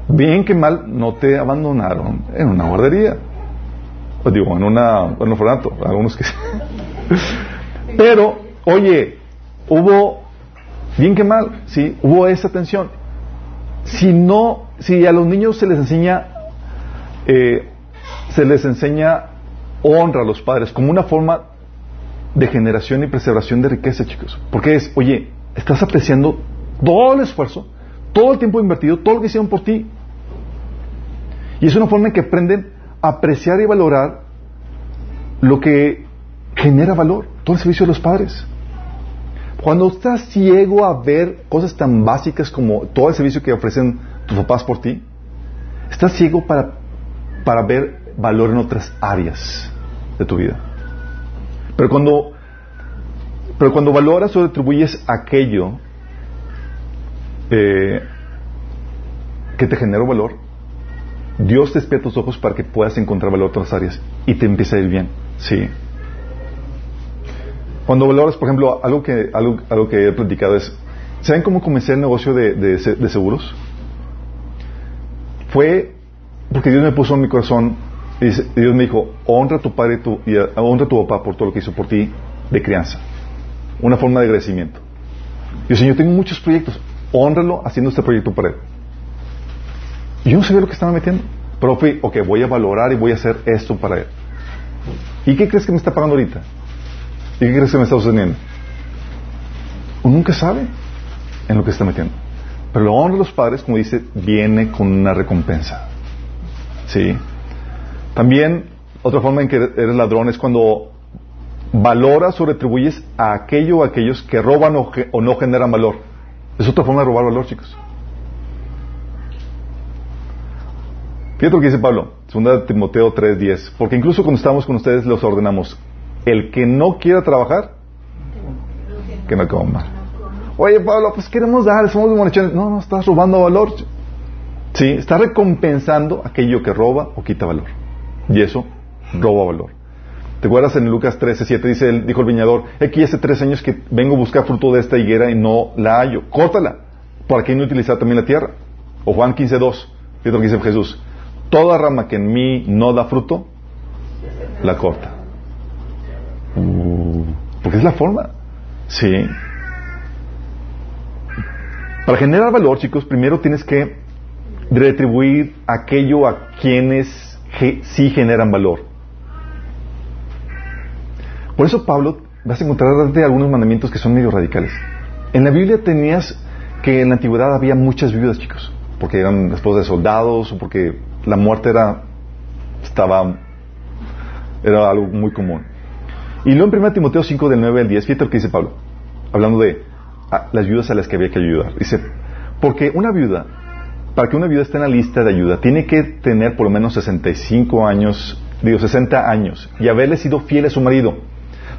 bien que mal no te abandonaron en una guardería. O digo, en, una, en un orfanato, algunos que Pero, oye, hubo, bien que mal, sí, hubo esa tensión. Si no, si a los niños se les enseña, eh, se les enseña honra a los padres como una forma de generación y preservación de riqueza, chicos. Porque es, oye, estás apreciando todo el esfuerzo, todo el tiempo invertido, todo lo que hicieron por ti. Y es una forma en que aprenden a apreciar y valorar lo que genera valor, todo el servicio de los padres. Cuando estás ciego a ver cosas tan básicas como todo el servicio que ofrecen tus papás por ti, estás ciego para, para ver valor en otras áreas de tu vida. Pero cuando, pero cuando valoras o retribuyes aquello eh, que te generó valor, Dios te despierta tus ojos para que puedas encontrar valor en otras áreas y te empieza a ir bien. Sí. Cuando valoras, por ejemplo, algo que, algo, que he platicado es, ¿saben cómo comencé el negocio de, seguros? Fue porque Dios me puso en mi corazón y Dios me dijo, honra a tu padre tu, y honra a tu papá por todo lo que hizo por ti de crianza. Una forma de agradecimiento. Yo, Señor, tengo muchos proyectos, honralo haciendo este proyecto para él. Y yo no sabía lo que estaba metiendo. Pero fui, ok, voy a valorar y voy a hacer esto para él. ¿Y qué crees que me está pagando ahorita? ¿Y qué crees que me está sucediendo? Uno nunca sabe en lo que está metiendo. Pero lo honra a los padres, como dice, viene con una recompensa. ¿Sí? También, otra forma en que eres ladrón es cuando valoras o retribuyes a aquello o a aquellos que roban o, o no generan valor. Es otra forma de robar valor, chicos. Fíjate lo que dice Pablo, 2 Timoteo 3:10. Porque incluso cuando estamos con ustedes, los ordenamos el que no quiera trabajar, que no coma. Oye, Pablo, pues queremos dar, somos de No, no, estás robando valor. Sí, estás recompensando aquello que roba o quita valor. Y eso roba valor. ¿Te acuerdas en Lucas 13, 7 dice, dijo el viñador, aquí hace tres años que vengo a buscar fruto de esta higuera y no la hallo. Córtala, para que no utilizar también la tierra. O Juan 15, 2, fíjate lo que dice Jesús. Toda rama que en mí no da fruto, la corta. Uh, porque es la forma. Sí. Para generar valor, chicos, primero tienes que retribuir aquello a quienes sí generan valor. Por eso Pablo vas a encontrar de algunos mandamientos que son medio radicales. En la Biblia tenías que en la antigüedad había muchas viudas, chicos, porque eran esposas de soldados o porque la muerte era estaba era algo muy común. Y luego en 1 Timoteo 5 del 9 al 10, fíjate lo que dice Pablo, hablando de las viudas a las que había que ayudar. Dice, porque una viuda, para que una viuda esté en la lista de ayuda, tiene que tener por lo menos 65 años, digo 60 años, y haberle sido fiel a su marido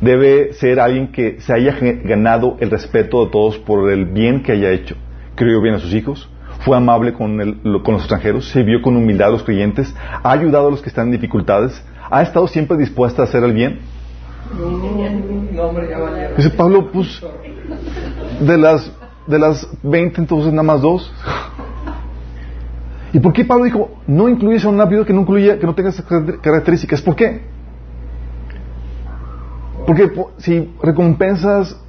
debe ser alguien que se haya ganado el respeto de todos por el bien que haya hecho. Crió bien a sus hijos, fue amable con, con los extranjeros, se vio con humildad a los creyentes, ha ayudado a los que están en dificultades, ha estado siempre dispuesta a hacer el bien. Dice Pablo, pues, de las, de las 20 entonces nada más dos. ¿Y por qué Pablo dijo, no incluyes a una vida que no incluya, que no tenga esas características? ¿Por qué? Porque si recompensas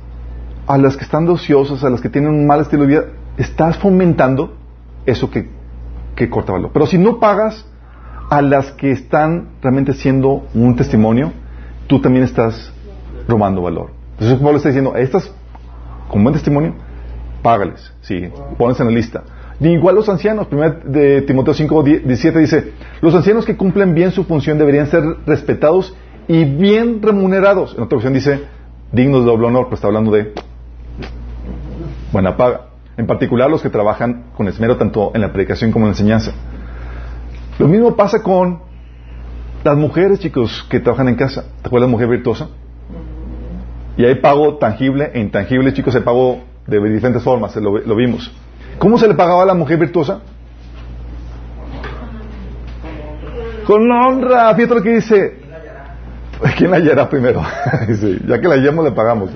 a las que están ociosas, a las que tienen un mal estilo de vida, estás fomentando eso que, que corta valor. Pero si no pagas a las que están realmente siendo un testimonio, tú también estás robando valor. Entonces Pablo está diciendo, estas con buen testimonio, págales, sí, pones en la lista. Igual los ancianos, primero de Timoteo 5, 17 dice, los ancianos que cumplen bien su función deberían ser respetados y bien remunerados. En otra ocasión dice, dignos de doble honor, pues está hablando de buena paga. En particular los que trabajan con esmero tanto en la predicación como en la enseñanza. Lo mismo pasa con las mujeres, chicos, que trabajan en casa. ¿Te acuerdas mujer virtuosa? Y hay pago tangible e intangible, chicos, hay pago de diferentes formas, lo, lo vimos. ¿Cómo se le pagaba a la mujer virtuosa? Con honra. Fíjate lo que dice. ¿Quién la hallará primero? ya que la hallamos, le pagamos.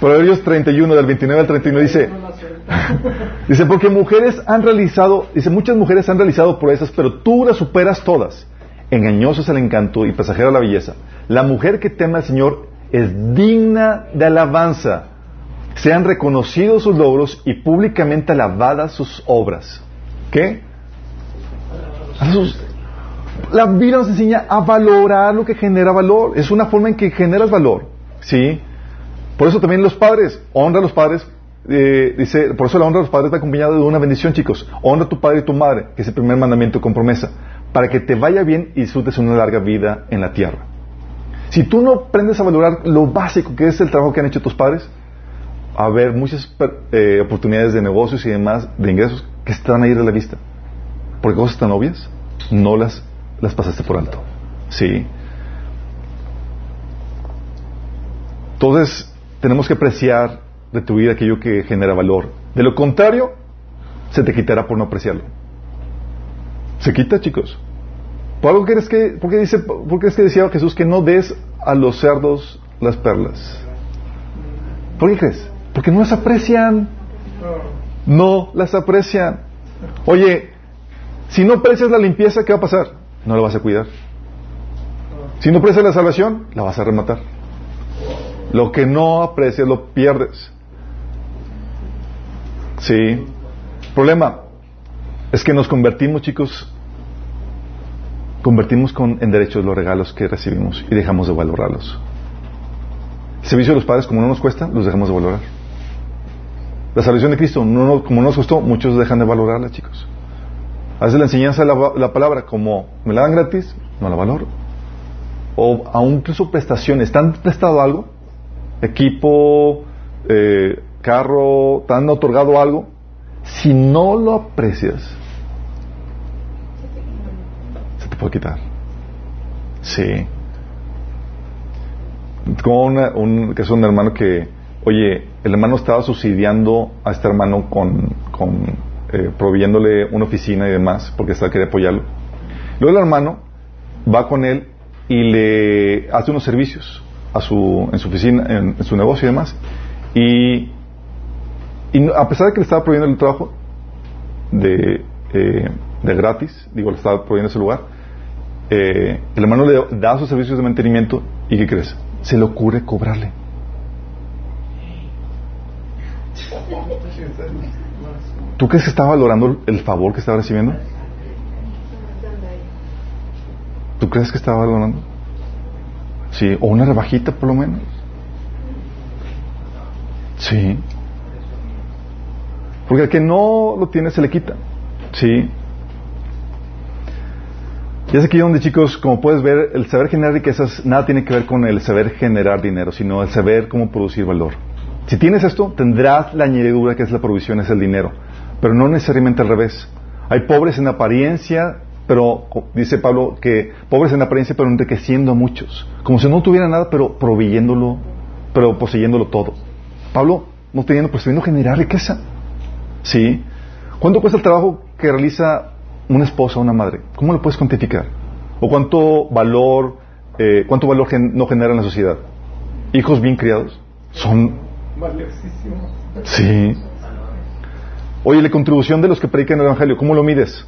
Proverbios 31, del 29 al 31, dice, dice, porque mujeres han realizado, dice, muchas mujeres han realizado proezas, pero tú las superas todas. Engañoso es el encanto y pasajero la belleza. La mujer que teme al Señor es digna de alabanza. Sean reconocidos sus logros y públicamente alabadas sus obras. ¿Qué? La Biblia nos enseña a valorar lo que genera valor. Es una forma en que generas valor. ¿Sí? Por eso también los padres, honra a los padres, eh, dice, por eso la honra a los padres está acompañada de una bendición, chicos. Honra a tu padre y tu madre, que es el primer mandamiento con promesa, para que te vaya bien y disfrutes una larga vida en la tierra. Si tú no aprendes a valorar lo básico que es el trabajo que han hecho tus padres, a haber muchas eh, oportunidades de negocios y demás, de ingresos, que están ahí de la vista. Porque cosas tan obvias, no las las pasaste por alto. Sí. Entonces, tenemos que apreciar, retribuir aquello que genera valor. De lo contrario, se te quitará por no apreciarlo. Se quita, chicos. ¿Por algo crees que, porque dice, por qué es que decía Jesús que no des a los cerdos las perlas? ¿Por qué crees? Porque no las aprecian. No las aprecian. Oye, si no aprecias la limpieza, ¿qué va a pasar? no lo vas a cuidar. Si no aprecias la salvación, la vas a rematar. Lo que no aprecias lo pierdes. Sí. Problema es que nos convertimos, chicos, convertimos con, en derechos los regalos que recibimos y dejamos de valorarlos. El servicio de los padres, como no nos cuesta, los dejamos de valorar. La salvación de Cristo, no, como no nos costó, muchos dejan de valorarla, chicos. A la enseñanza de la, palabra, como me la dan gratis, no la valoro. O aún incluso prestaciones. ¿Te han prestado algo? Equipo, eh, carro, ¿te han otorgado algo? Si no lo aprecias, se te puede quitar. Sí. Como un, que es un hermano que, oye, el hermano estaba subsidiando a este hermano con, eh, proveyéndole una oficina y demás, porque estaba quería apoyarlo. Luego el hermano va con él y le hace unos servicios en su oficina, en, su negocio y demás. Y, y, a pesar de que le estaba proveyendo el trabajo de, eh, de gratis, digo, le estaba proveyendo ese lugar, eh, el hermano le da sus servicios de mantenimiento y ¿qué crees? Se le ocurre cobrarle. ¿Tú crees que está valorando el favor que estaba recibiendo? ¿Tú crees que estaba valorando? Sí, o una rebajita por lo menos. Sí. Porque al que no lo tiene se le quita. Sí. Ya sé aquí donde chicos, como puedes ver, el saber generar riquezas nada tiene que ver con el saber generar dinero, sino el saber cómo producir valor. Si tienes esto, tendrás la añadidura que es la provisión, es el dinero, pero no necesariamente al revés. Hay pobres en apariencia, pero dice Pablo que pobres en apariencia, pero enriqueciendo a muchos, como si no tuvieran nada, pero proveyéndolo, pero poseyéndolo todo. Pablo no teniendo, pero generar riqueza. ¿Sí? ¿Cuánto cuesta el trabajo que realiza una esposa o una madre? ¿Cómo lo puedes cuantificar? ¿O cuánto valor, eh, cuánto valor no genera en la sociedad? Hijos bien criados son Sí. Oye, la contribución de los que predican el Evangelio, ¿cómo lo mides?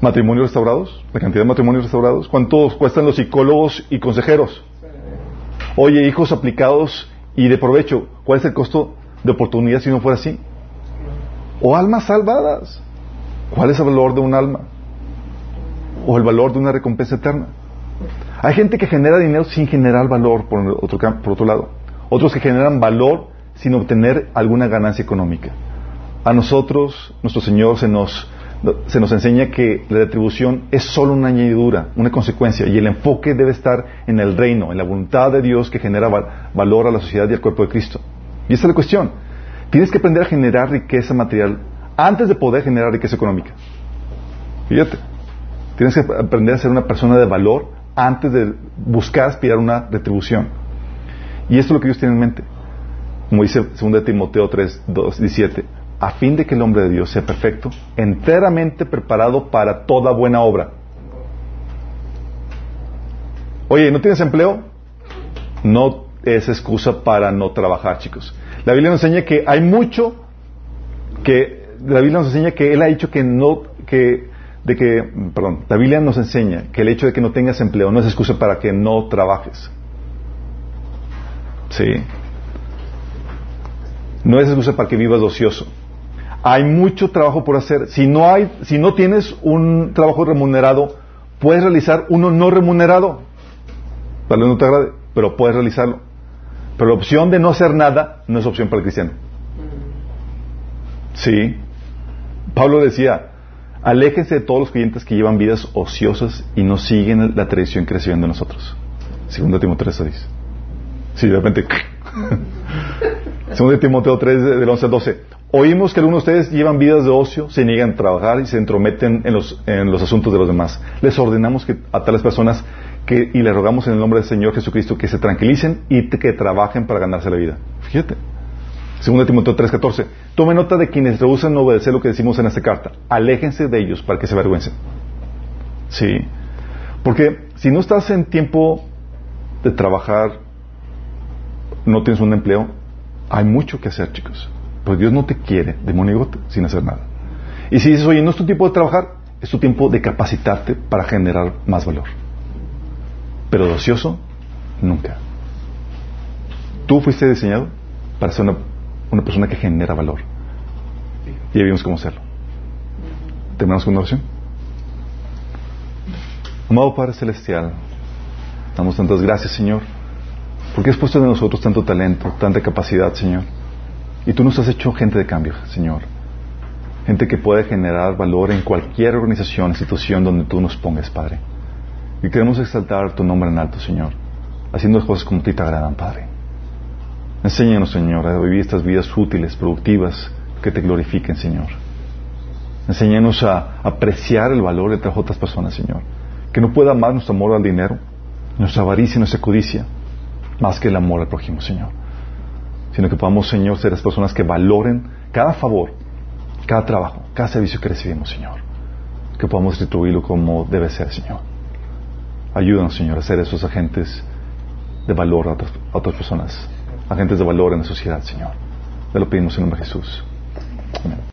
¿Matrimonios restaurados? ¿La cantidad de matrimonios restaurados? ¿Cuántos cuestan los psicólogos y consejeros? Oye, hijos aplicados y de provecho, ¿cuál es el costo de oportunidad si no fuera así? O almas salvadas. ¿Cuál es el valor de un alma? O el valor de una recompensa eterna. Hay gente que genera dinero sin generar valor, por otro, por otro lado otros que generan valor sin obtener alguna ganancia económica. A nosotros, nuestro Señor se nos, se nos enseña que la retribución es solo una añadidura, una consecuencia, y el enfoque debe estar en el reino, en la voluntad de Dios que genera valor a la sociedad y al cuerpo de Cristo. Y esa es la cuestión. Tienes que aprender a generar riqueza material antes de poder generar riqueza económica. Fíjate. Tienes que aprender a ser una persona de valor antes de buscar aspirar una retribución. Y esto es lo que Dios tiene en mente. Como dice 2 Timoteo 3, 2, 17, a fin de que el hombre de Dios sea perfecto, enteramente preparado para toda buena obra. Oye, ¿no tienes empleo? No es excusa para no trabajar, chicos. La Biblia nos enseña que hay mucho que la Biblia nos enseña que él ha dicho que no que de que perdón, la Biblia nos enseña que el hecho de que no tengas empleo no es excusa para que no trabajes. Sí. No es excusa para que vivas ocioso. Hay mucho trabajo por hacer. Si no hay, si no tienes un trabajo remunerado, puedes realizar uno no remunerado. Tal vez no te agrade, pero puedes realizarlo. Pero la opción de no hacer nada no es opción para el cristiano. Sí. Pablo decía, aléjense de todos los creyentes que llevan vidas ociosas y no siguen la tradición que reciben de nosotros. Segundo Timoteo 3 dice. Sí, de repente. Segundo Timoteo 3, del 11 al 12. Oímos que algunos de ustedes llevan vidas de ocio, se niegan a trabajar y se entrometen en los, en los asuntos de los demás. Les ordenamos que, a tales personas que, y les rogamos en el nombre del Señor Jesucristo que se tranquilicen y que trabajen para ganarse la vida. Fíjate. Segundo Timoteo 3, 14. Tome nota de quienes rehusan obedecer lo que decimos en esta carta. Aléjense de ellos para que se avergüencen. Sí. Porque si no estás en tiempo de trabajar no tienes un empleo, hay mucho que hacer, chicos. Pues Dios no te quiere de sin hacer nada. Y si dices, oye, no es tu tiempo de trabajar, es tu tiempo de capacitarte para generar más valor. Pero de ocioso, nunca. Tú fuiste diseñado para ser una, una persona que genera valor. Y ya vimos cómo hacerlo. ¿Terminamos con una oración? Amado Padre Celestial, damos tantas gracias, Señor porque has puesto en nosotros tanto talento, tanta capacidad, Señor. Y tú nos has hecho gente de cambio, Señor. Gente que puede generar valor en cualquier organización, institución donde tú nos pongas, Padre. Y queremos exaltar tu nombre en alto, Señor, haciendo las cosas como a ti te agradan, Padre. Enséñanos, Señor, a vivir estas vidas útiles, productivas, que te glorifiquen, Señor. Enséñanos a apreciar el valor de otras personas, Señor. Que no pueda amar nuestro amor al dinero, nuestra avaricia nuestra codicia más que el amor al prójimo, Señor. Sino que podamos, Señor, ser las personas que valoren cada favor, cada trabajo, cada servicio que recibimos, Señor. Que podamos retribuirlo como debe ser, Señor. Ayúdanos, Señor, a ser esos agentes de valor a otras, a otras personas, agentes de valor en la sociedad, Señor. Te lo pedimos en nombre de Jesús. Amén.